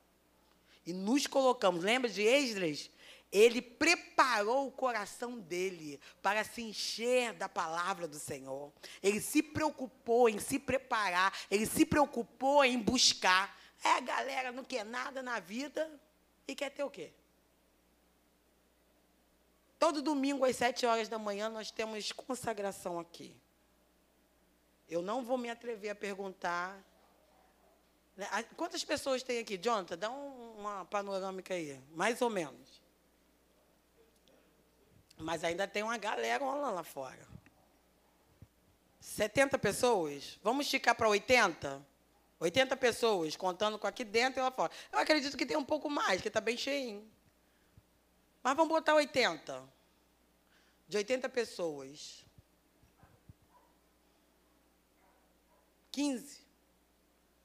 e nos colocamos, lembra de Esdras? Ele preparou o coração dele para se encher da palavra do Senhor. Ele se preocupou em se preparar, ele se preocupou em buscar. É, a galera não quer nada na vida e quer ter o quê? Todo domingo às sete horas da manhã nós temos consagração aqui. Eu não vou me atrever a perguntar. Né, quantas pessoas tem aqui? Jonathan, dá um, uma panorâmica aí, mais ou menos. Mas ainda tem uma galera lá, lá fora. 70 pessoas? Vamos esticar para 80? 80 pessoas, contando com aqui dentro e lá fora. Eu acredito que tem um pouco mais, que está bem cheinho. Mas vamos botar 80. De 80 pessoas. 15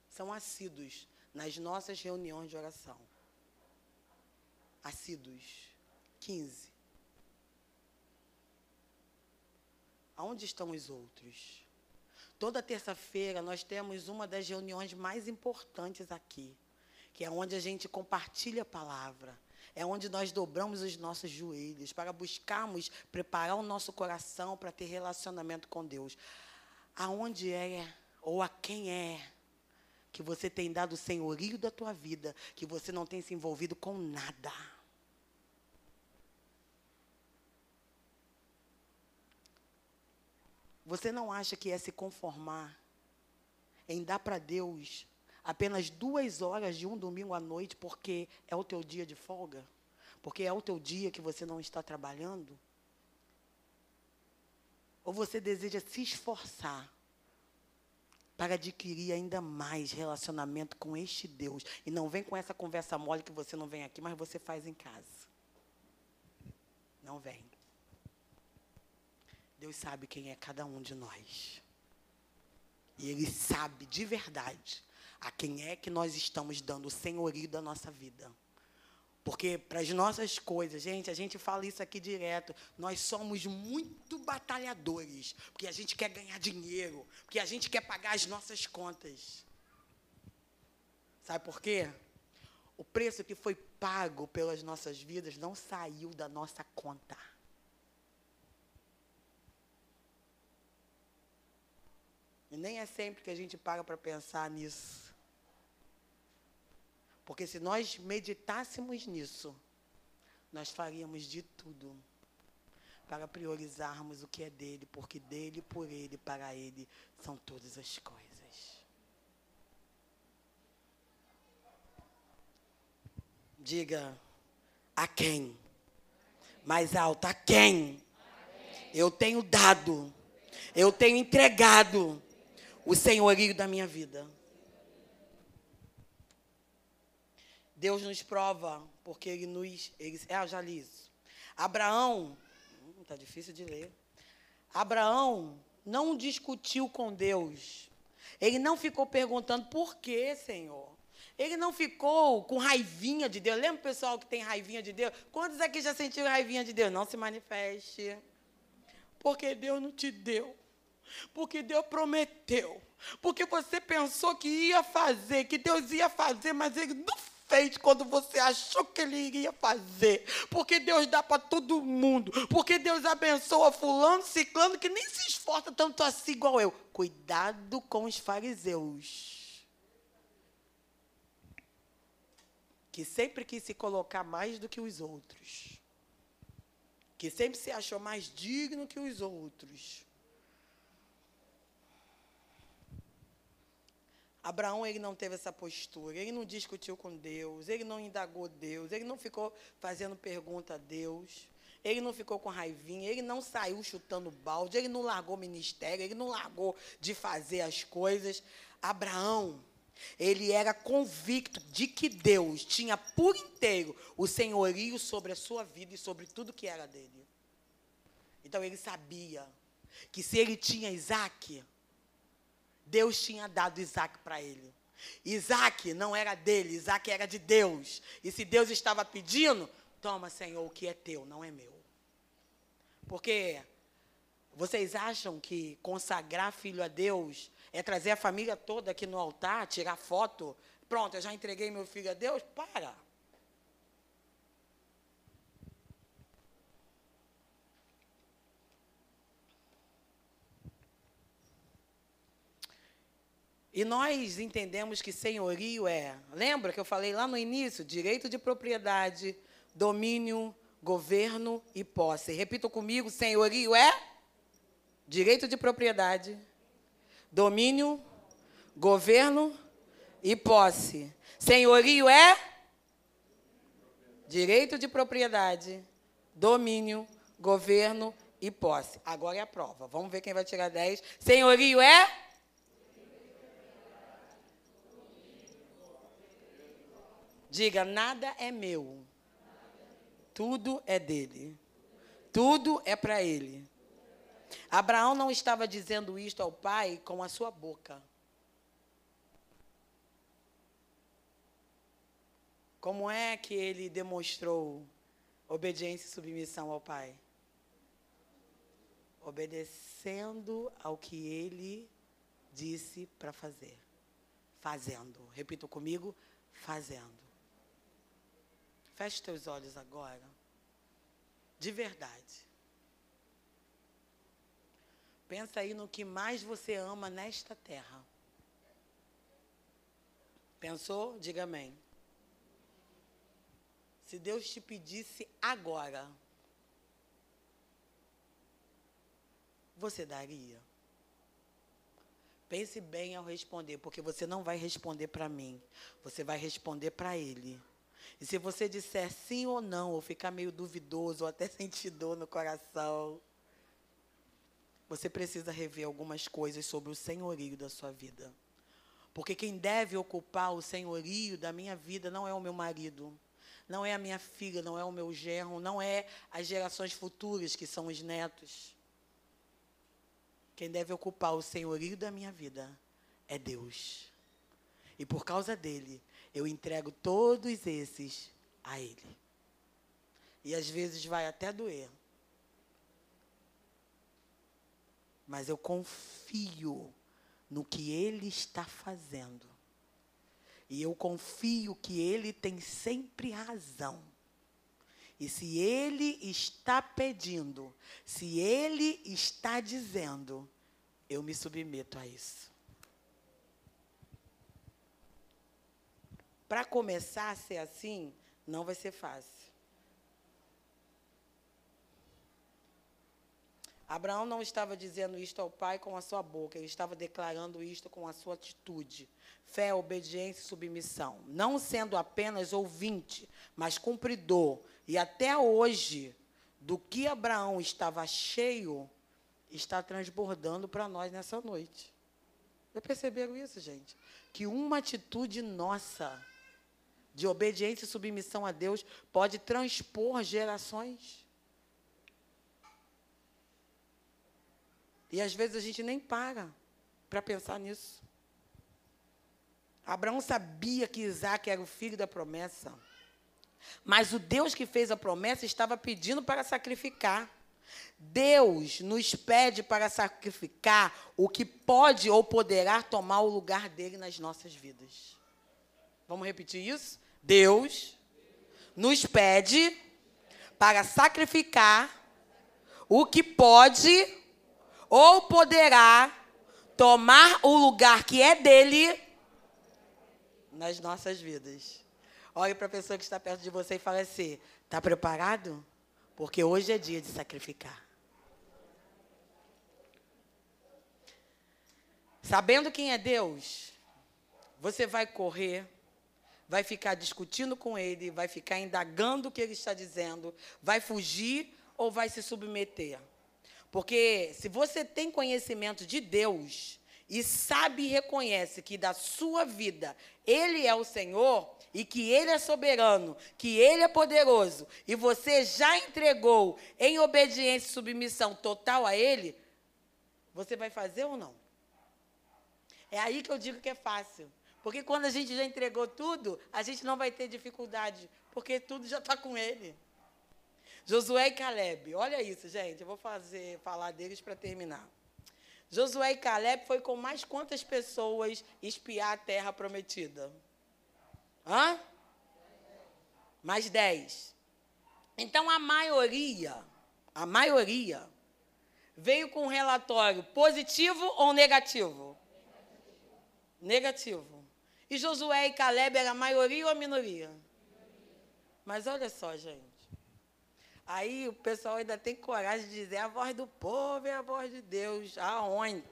são assíduos nas nossas reuniões de oração. Assíduos. 15. Aonde estão os outros? Toda terça-feira nós temos uma das reuniões mais importantes aqui, que é onde a gente compartilha a palavra. É onde nós dobramos os nossos joelhos para buscarmos preparar o nosso coração para ter relacionamento com Deus. Aonde é ou a quem é que você tem dado o senhorio da tua vida, que você não tem se envolvido com nada. Você não acha que é se conformar em dar para Deus apenas duas horas de um domingo à noite porque é o teu dia de folga? Porque é o teu dia que você não está trabalhando? Ou você deseja se esforçar para adquirir ainda mais relacionamento com este Deus. E não vem com essa conversa mole que você não vem aqui, mas você faz em casa. Não vem. Deus sabe quem é cada um de nós. E Ele sabe de verdade a quem é que nós estamos dando o senhorio da nossa vida. Porque para as nossas coisas, gente, a gente fala isso aqui direto, nós somos muito batalhadores, porque a gente quer ganhar dinheiro, porque a gente quer pagar as nossas contas. Sabe por quê? O preço que foi pago pelas nossas vidas não saiu da nossa conta. E nem é sempre que a gente paga para pensar nisso. Porque se nós meditássemos nisso, nós faríamos de tudo para priorizarmos o que é dele, porque dele, por ele, para ele são todas as coisas. Diga a quem? Mais alto, a quem? Eu tenho dado, eu tenho entregado o senhorio da minha vida. Deus nos prova, porque Ele nos. Ele, é, já li isso. Abraão, está hum, difícil de ler. Abraão não discutiu com Deus. Ele não ficou perguntando por que, Senhor. Ele não ficou com raivinha de Deus. Lembra o pessoal que tem raivinha de Deus? Quantos aqui já sentiram raivinha de Deus? Não se manifeste. Porque Deus não te deu. Porque Deus prometeu. Porque você pensou que ia fazer, que Deus ia fazer, mas Ele não fez quando você achou que ele iria fazer. Porque Deus dá para todo mundo. Porque Deus abençoa fulano, ciclano, que nem se esforça tanto assim igual eu. Cuidado com os fariseus. Que sempre quis se colocar mais do que os outros. Que sempre se achou mais digno que os outros. Abraão ele não teve essa postura, ele não discutiu com Deus, ele não indagou Deus, ele não ficou fazendo pergunta a Deus, ele não ficou com raivinha, ele não saiu chutando balde, ele não largou ministério, ele não largou de fazer as coisas. Abraão, ele era convicto de que Deus tinha por inteiro o senhorio sobre a sua vida e sobre tudo que era dele. Então ele sabia que se ele tinha Isaac, Deus tinha dado Isaac para ele. Isaac não era dele, Isaac era de Deus. E se Deus estava pedindo, toma, Senhor, o que é teu, não é meu. Porque Vocês acham que consagrar filho a Deus é trazer a família toda aqui no altar, tirar foto? Pronto, eu já entreguei meu filho a Deus? Para. E nós entendemos que senhorio é, lembra que eu falei lá no início? Direito de propriedade, domínio, governo e posse. Repita comigo: senhorio é direito de propriedade, domínio, governo e posse. Senhorio é direito de propriedade, domínio, governo e posse. Agora é a prova. Vamos ver quem vai tirar 10. Senhorio é Diga, nada é meu. Tudo é dele. Tudo é para ele. Abraão não estava dizendo isto ao pai com a sua boca. Como é que ele demonstrou obediência e submissão ao pai? Obedecendo ao que ele disse para fazer. Fazendo. Repita comigo: fazendo. Feche teus olhos agora. De verdade. Pensa aí no que mais você ama nesta terra. Pensou? Diga amém. Se Deus te pedisse agora, você daria? Pense bem ao responder, porque você não vai responder para mim, você vai responder para Ele. E se você disser sim ou não, ou ficar meio duvidoso, ou até sentir dor no coração, você precisa rever algumas coisas sobre o senhorio da sua vida. Porque quem deve ocupar o senhorio da minha vida não é o meu marido, não é a minha filha, não é o meu genro, não é as gerações futuras, que são os netos. Quem deve ocupar o senhorio da minha vida é Deus. E por causa dele, eu entrego todos esses a Ele. E às vezes vai até doer. Mas eu confio no que Ele está fazendo. E eu confio que Ele tem sempre razão. E se Ele está pedindo, se Ele está dizendo, eu me submeto a isso. Para começar a ser assim, não vai ser fácil. Abraão não estava dizendo isto ao pai com a sua boca, ele estava declarando isto com a sua atitude. Fé, obediência e submissão. Não sendo apenas ouvinte, mas cumpridor. E até hoje, do que Abraão estava cheio, está transbordando para nós nessa noite. Já perceberam isso, gente? Que uma atitude nossa de obediência e submissão a Deus pode transpor gerações. E às vezes a gente nem para para pensar nisso. Abraão sabia que Isaac era o filho da promessa. Mas o Deus que fez a promessa estava pedindo para sacrificar. Deus nos pede para sacrificar o que pode ou poderá tomar o lugar dele nas nossas vidas. Vamos repetir isso? Deus nos pede para sacrificar o que pode ou poderá tomar o lugar que é dele nas nossas vidas. Olhe para a pessoa que está perto de você e fale assim: está preparado? Porque hoje é dia de sacrificar. Sabendo quem é Deus, você vai correr vai ficar discutindo com ele, vai ficar indagando o que ele está dizendo, vai fugir ou vai se submeter? Porque se você tem conhecimento de Deus e sabe e reconhece que da sua vida Ele é o Senhor e que Ele é soberano, que Ele é poderoso e você já entregou em obediência e submissão total a Ele, você vai fazer ou não? É aí que eu digo que é fácil. Porque quando a gente já entregou tudo, a gente não vai ter dificuldade, porque tudo já está com Ele. Josué e Caleb. Olha isso, gente. Eu vou fazer falar deles para terminar. Josué e Caleb foi com mais quantas pessoas espiar a terra prometida? Hã? Mais dez. Então a maioria, a maioria, veio com um relatório positivo ou negativo? Negativo. E Josué e Caleb era a maioria ou a minoria? Mas olha só, gente. Aí o pessoal ainda tem coragem de dizer a voz do povo é a voz de Deus. Aonde?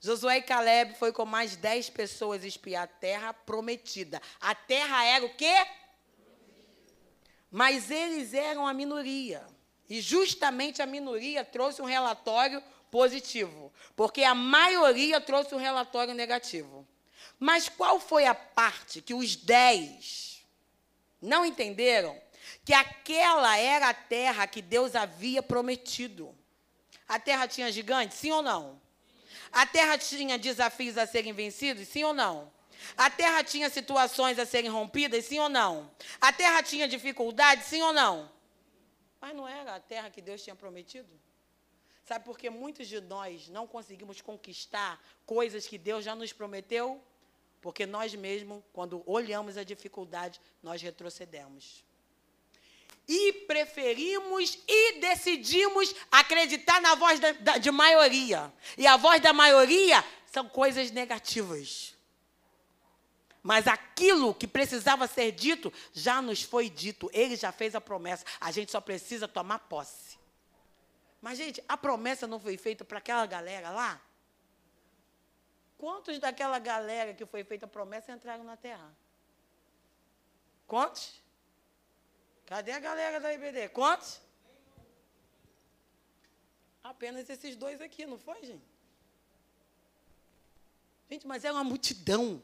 Josué e Caleb foi com mais dez pessoas espiar a terra prometida. A terra era o quê? Mas eles eram a minoria. E justamente a minoria trouxe um relatório positivo, porque a maioria trouxe um relatório negativo. Mas qual foi a parte que os dez não entenderam? Que aquela era a terra que Deus havia prometido. A terra tinha gigantes, sim ou não? A terra tinha desafios a serem vencidos, sim ou não? A terra tinha situações a serem rompidas, sim ou não? A terra tinha dificuldades, sim ou não? Mas não era a terra que Deus tinha prometido? Sabe por que muitos de nós não conseguimos conquistar coisas que Deus já nos prometeu? Porque nós mesmos, quando olhamos a dificuldade, nós retrocedemos. E preferimos e decidimos acreditar na voz da, da, de maioria. E a voz da maioria são coisas negativas. Mas aquilo que precisava ser dito já nos foi dito. Ele já fez a promessa. A gente só precisa tomar posse. Mas, gente, a promessa não foi feita para aquela galera lá? Quantos daquela galera que foi feita a promessa entraram na terra? Quantos? Cadê a galera da IBD? Quantos? Apenas esses dois aqui, não foi, gente? Gente, mas é uma multidão.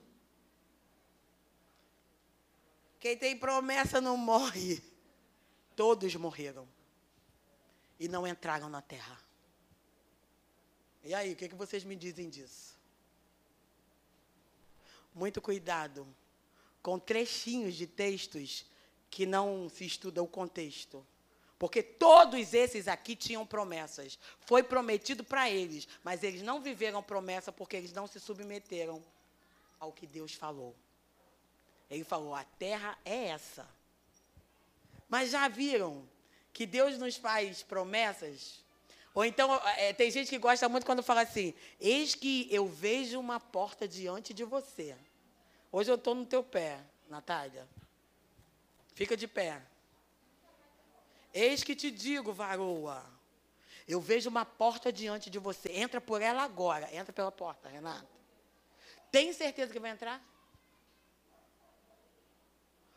Quem tem promessa não morre. Todos morreram. E não entraram na terra. E aí, o que, que vocês me dizem disso? Muito cuidado com trechinhos de textos que não se estuda o contexto. Porque todos esses aqui tinham promessas. Foi prometido para eles, mas eles não viveram promessa porque eles não se submeteram ao que Deus falou. Ele falou: a terra é essa. Mas já viram que Deus nos faz promessas? Ou então, é, tem gente que gosta muito quando fala assim: Eis que eu vejo uma porta diante de você. Hoje eu estou no teu pé, Natália. Fica de pé. Eis que te digo, varoa. Eu vejo uma porta diante de você. Entra por ela agora. Entra pela porta, Renata. Tem certeza que vai entrar?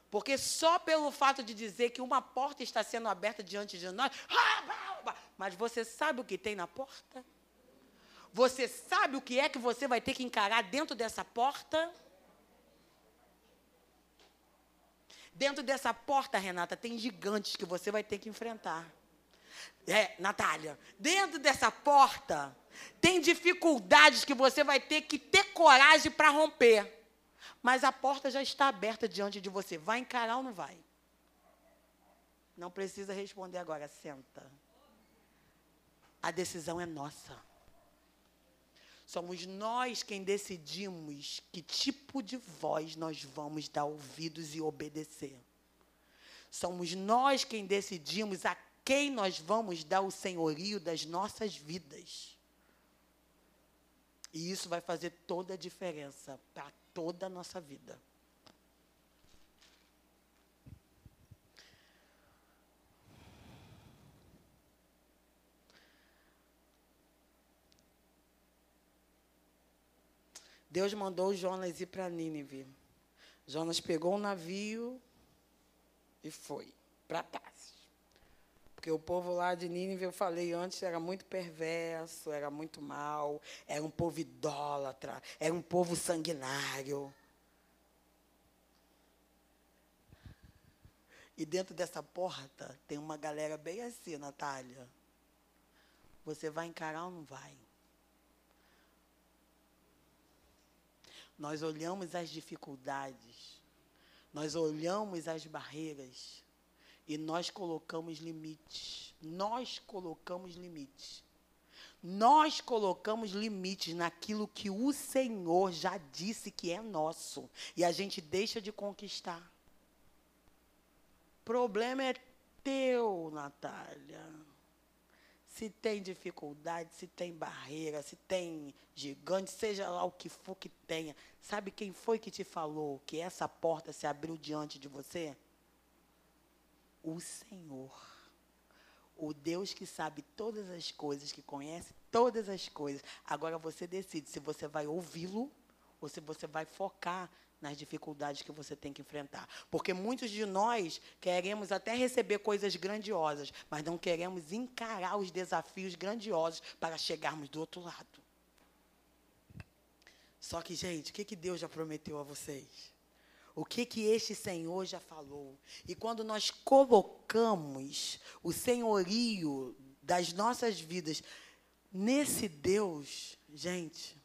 Porque só pelo fato de dizer que uma porta está sendo aberta diante de nós, mas você sabe o que tem na porta? Você sabe o que é que você vai ter que encarar dentro dessa porta? Dentro dessa porta, Renata, tem gigantes que você vai ter que enfrentar. É, Natália, dentro dessa porta, tem dificuldades que você vai ter que ter coragem para romper. Mas a porta já está aberta diante de você. Vai encarar ou não vai? Não precisa responder agora, senta. A decisão é nossa. Somos nós quem decidimos que tipo de voz nós vamos dar ouvidos e obedecer. Somos nós quem decidimos a quem nós vamos dar o senhorio das nossas vidas. E isso vai fazer toda a diferença para toda a nossa vida. Deus mandou Jonas ir para Nínive. Jonas pegou um navio e foi para Tarsis. Porque o povo lá de Nínive, eu falei antes, era muito perverso, era muito mal, era um povo idólatra, era um povo sanguinário. E dentro dessa porta tem uma galera bem assim, Natália. Você vai encarar ou não vai? Nós olhamos as dificuldades, nós olhamos as barreiras E nós colocamos limites. Nós colocamos limites. Nós colocamos limites naquilo que o Senhor já disse que é nosso. E a gente deixa de conquistar. Problema é teu, Natália. Se tem dificuldade, se tem barreira, se tem gigante, seja lá o que for que tenha. Sabe quem foi que te falou que essa porta se abriu diante de você? O Senhor o Deus que sabe todas as coisas, que conhece todas as coisas. Agora você decide se você vai ouvi-lo ou se você vai focar nas dificuldades que você tem que enfrentar. Porque muitos de nós queremos até receber coisas grandiosas, mas não queremos encarar os desafios grandiosos para chegarmos do outro lado. Só que, gente, o que, que Deus já prometeu a vocês? o que que este Senhor já falou. E quando nós colocamos o senhorio das nossas vidas nesse Deus, gente,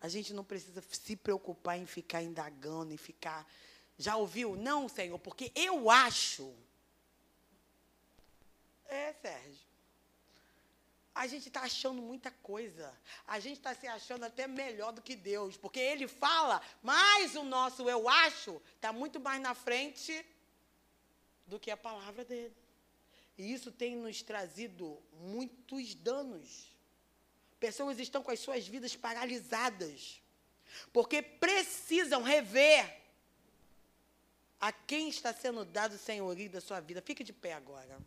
a gente não precisa se preocupar em ficar indagando, em ficar. Já ouviu? Não, Senhor, porque eu acho. É, Sérgio a gente está achando muita coisa. A gente está se achando até melhor do que Deus, porque Ele fala, mas o nosso eu acho está muito mais na frente do que a palavra dele. E isso tem nos trazido muitos danos. Pessoas estão com as suas vidas paralisadas, porque precisam rever a quem está sendo dado o senhorio da sua vida. Fique de pé agora.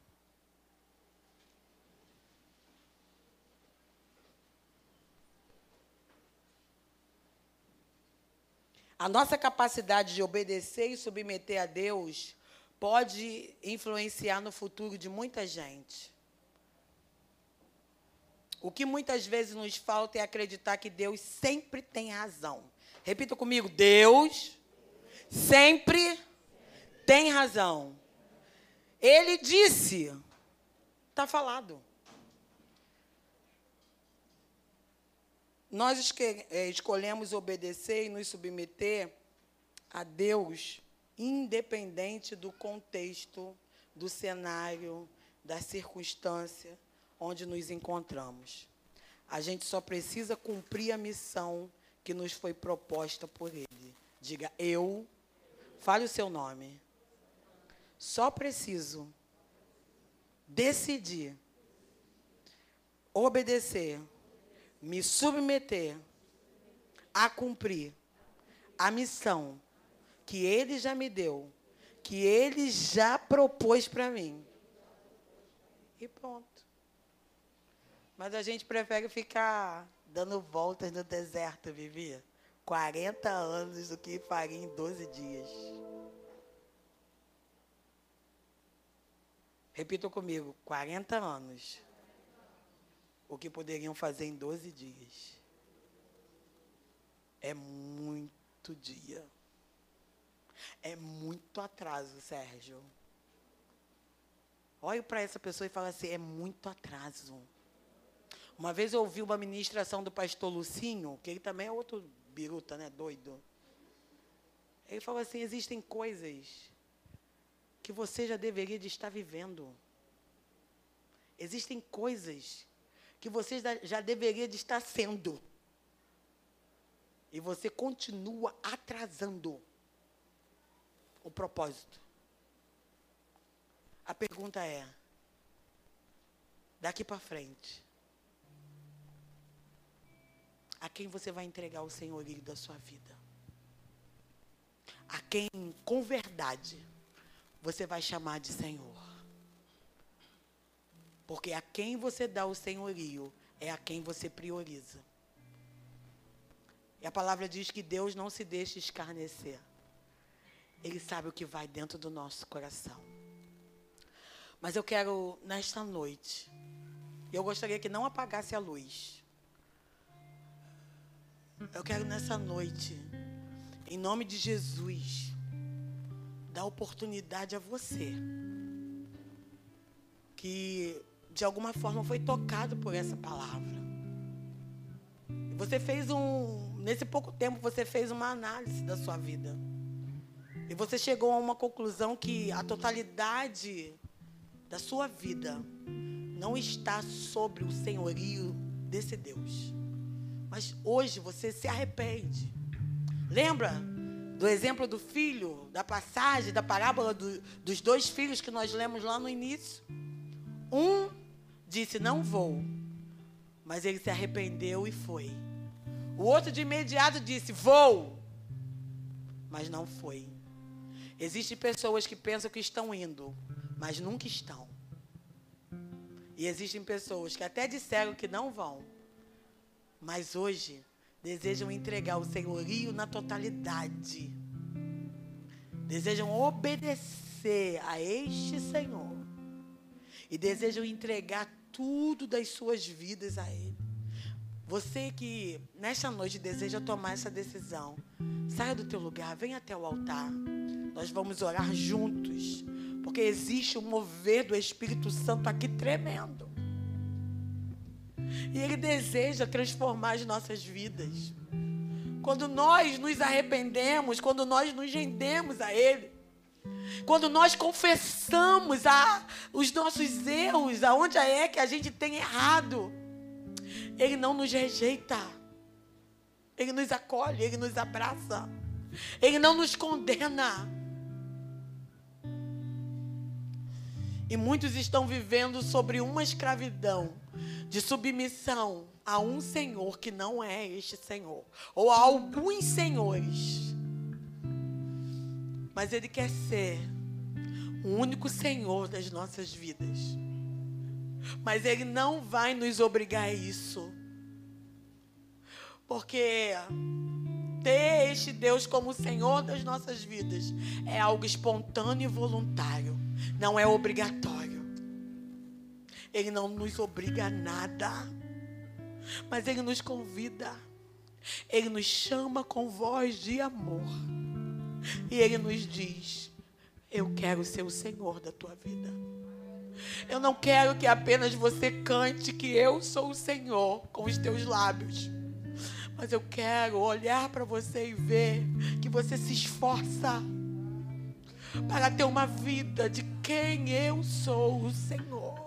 A nossa capacidade de obedecer e submeter a Deus pode influenciar no futuro de muita gente. O que muitas vezes nos falta é acreditar que Deus sempre tem razão. Repita comigo: Deus sempre tem razão. Ele disse, está falado. Nós é, escolhemos obedecer e nos submeter a Deus, independente do contexto, do cenário, da circunstância onde nos encontramos. A gente só precisa cumprir a missão que nos foi proposta por Ele. Diga, eu, fale o seu nome. Só preciso decidir, obedecer me submeter a cumprir a missão que ele já me deu, que ele já propôs para mim. E pronto. Mas a gente prefere ficar dando voltas no deserto, vivia 40 anos do que faria em 12 dias. Repita comigo, 40 anos o que poderiam fazer em 12 dias. É muito dia. É muito atraso, Sérgio. Olhe para essa pessoa e fala assim: é muito atraso. Uma vez eu ouvi uma ministração do pastor Lucinho, que ele também é outro biruta, né? Doido. Ele falou assim: existem coisas que você já deveria de estar vivendo. Existem coisas que você já deveria de estar sendo. E você continua atrasando o propósito. A pergunta é: daqui para frente, a quem você vai entregar o senhorio da sua vida? A quem, com verdade, você vai chamar de Senhor? Porque a quem você dá o senhorio é a quem você prioriza. E a palavra diz que Deus não se deixa escarnecer. Ele sabe o que vai dentro do nosso coração. Mas eu quero, nesta noite, eu gostaria que não apagasse a luz. Eu quero nessa noite, em nome de Jesus, dar oportunidade a você que de alguma forma foi tocado por essa palavra. Você fez um, nesse pouco tempo, você fez uma análise da sua vida. E você chegou a uma conclusão que a totalidade da sua vida não está sobre o senhorio desse Deus. Mas hoje você se arrepende. Lembra do exemplo do filho, da passagem, da parábola do, dos dois filhos que nós lemos lá no início? Um disse: Não vou. Mas ele se arrependeu e foi. O outro de imediato disse: Vou. Mas não foi. Existem pessoas que pensam que estão indo, mas nunca estão. E existem pessoas que até disseram que não vão, mas hoje desejam entregar o senhorio na totalidade. Desejam obedecer a este Senhor. E desejam entregar tudo das suas vidas a Ele. Você que nesta noite deseja tomar essa decisão, saia do teu lugar, venha até o altar. Nós vamos orar juntos, porque existe um mover do Espírito Santo aqui tremendo. E Ele deseja transformar as nossas vidas. Quando nós nos arrependemos, quando nós nos rendemos a Ele, quando nós confessamos a, os nossos erros, aonde é que a gente tem errado, Ele não nos rejeita. Ele nos acolhe, Ele nos abraça. Ele não nos condena. E muitos estão vivendo sobre uma escravidão de submissão a um Senhor que não é este Senhor, ou a alguns senhores. Mas Ele quer ser o único Senhor das nossas vidas. Mas Ele não vai nos obrigar a isso. Porque ter este Deus como Senhor das nossas vidas é algo espontâneo e voluntário, não é obrigatório. Ele não nos obriga a nada, mas Ele nos convida, Ele nos chama com voz de amor, e Ele nos diz: Eu quero ser o Senhor da tua vida. Eu não quero que apenas você cante que eu sou o Senhor com os teus lábios. Mas eu quero olhar para você e ver que você se esforça para ter uma vida de quem eu sou, o Senhor.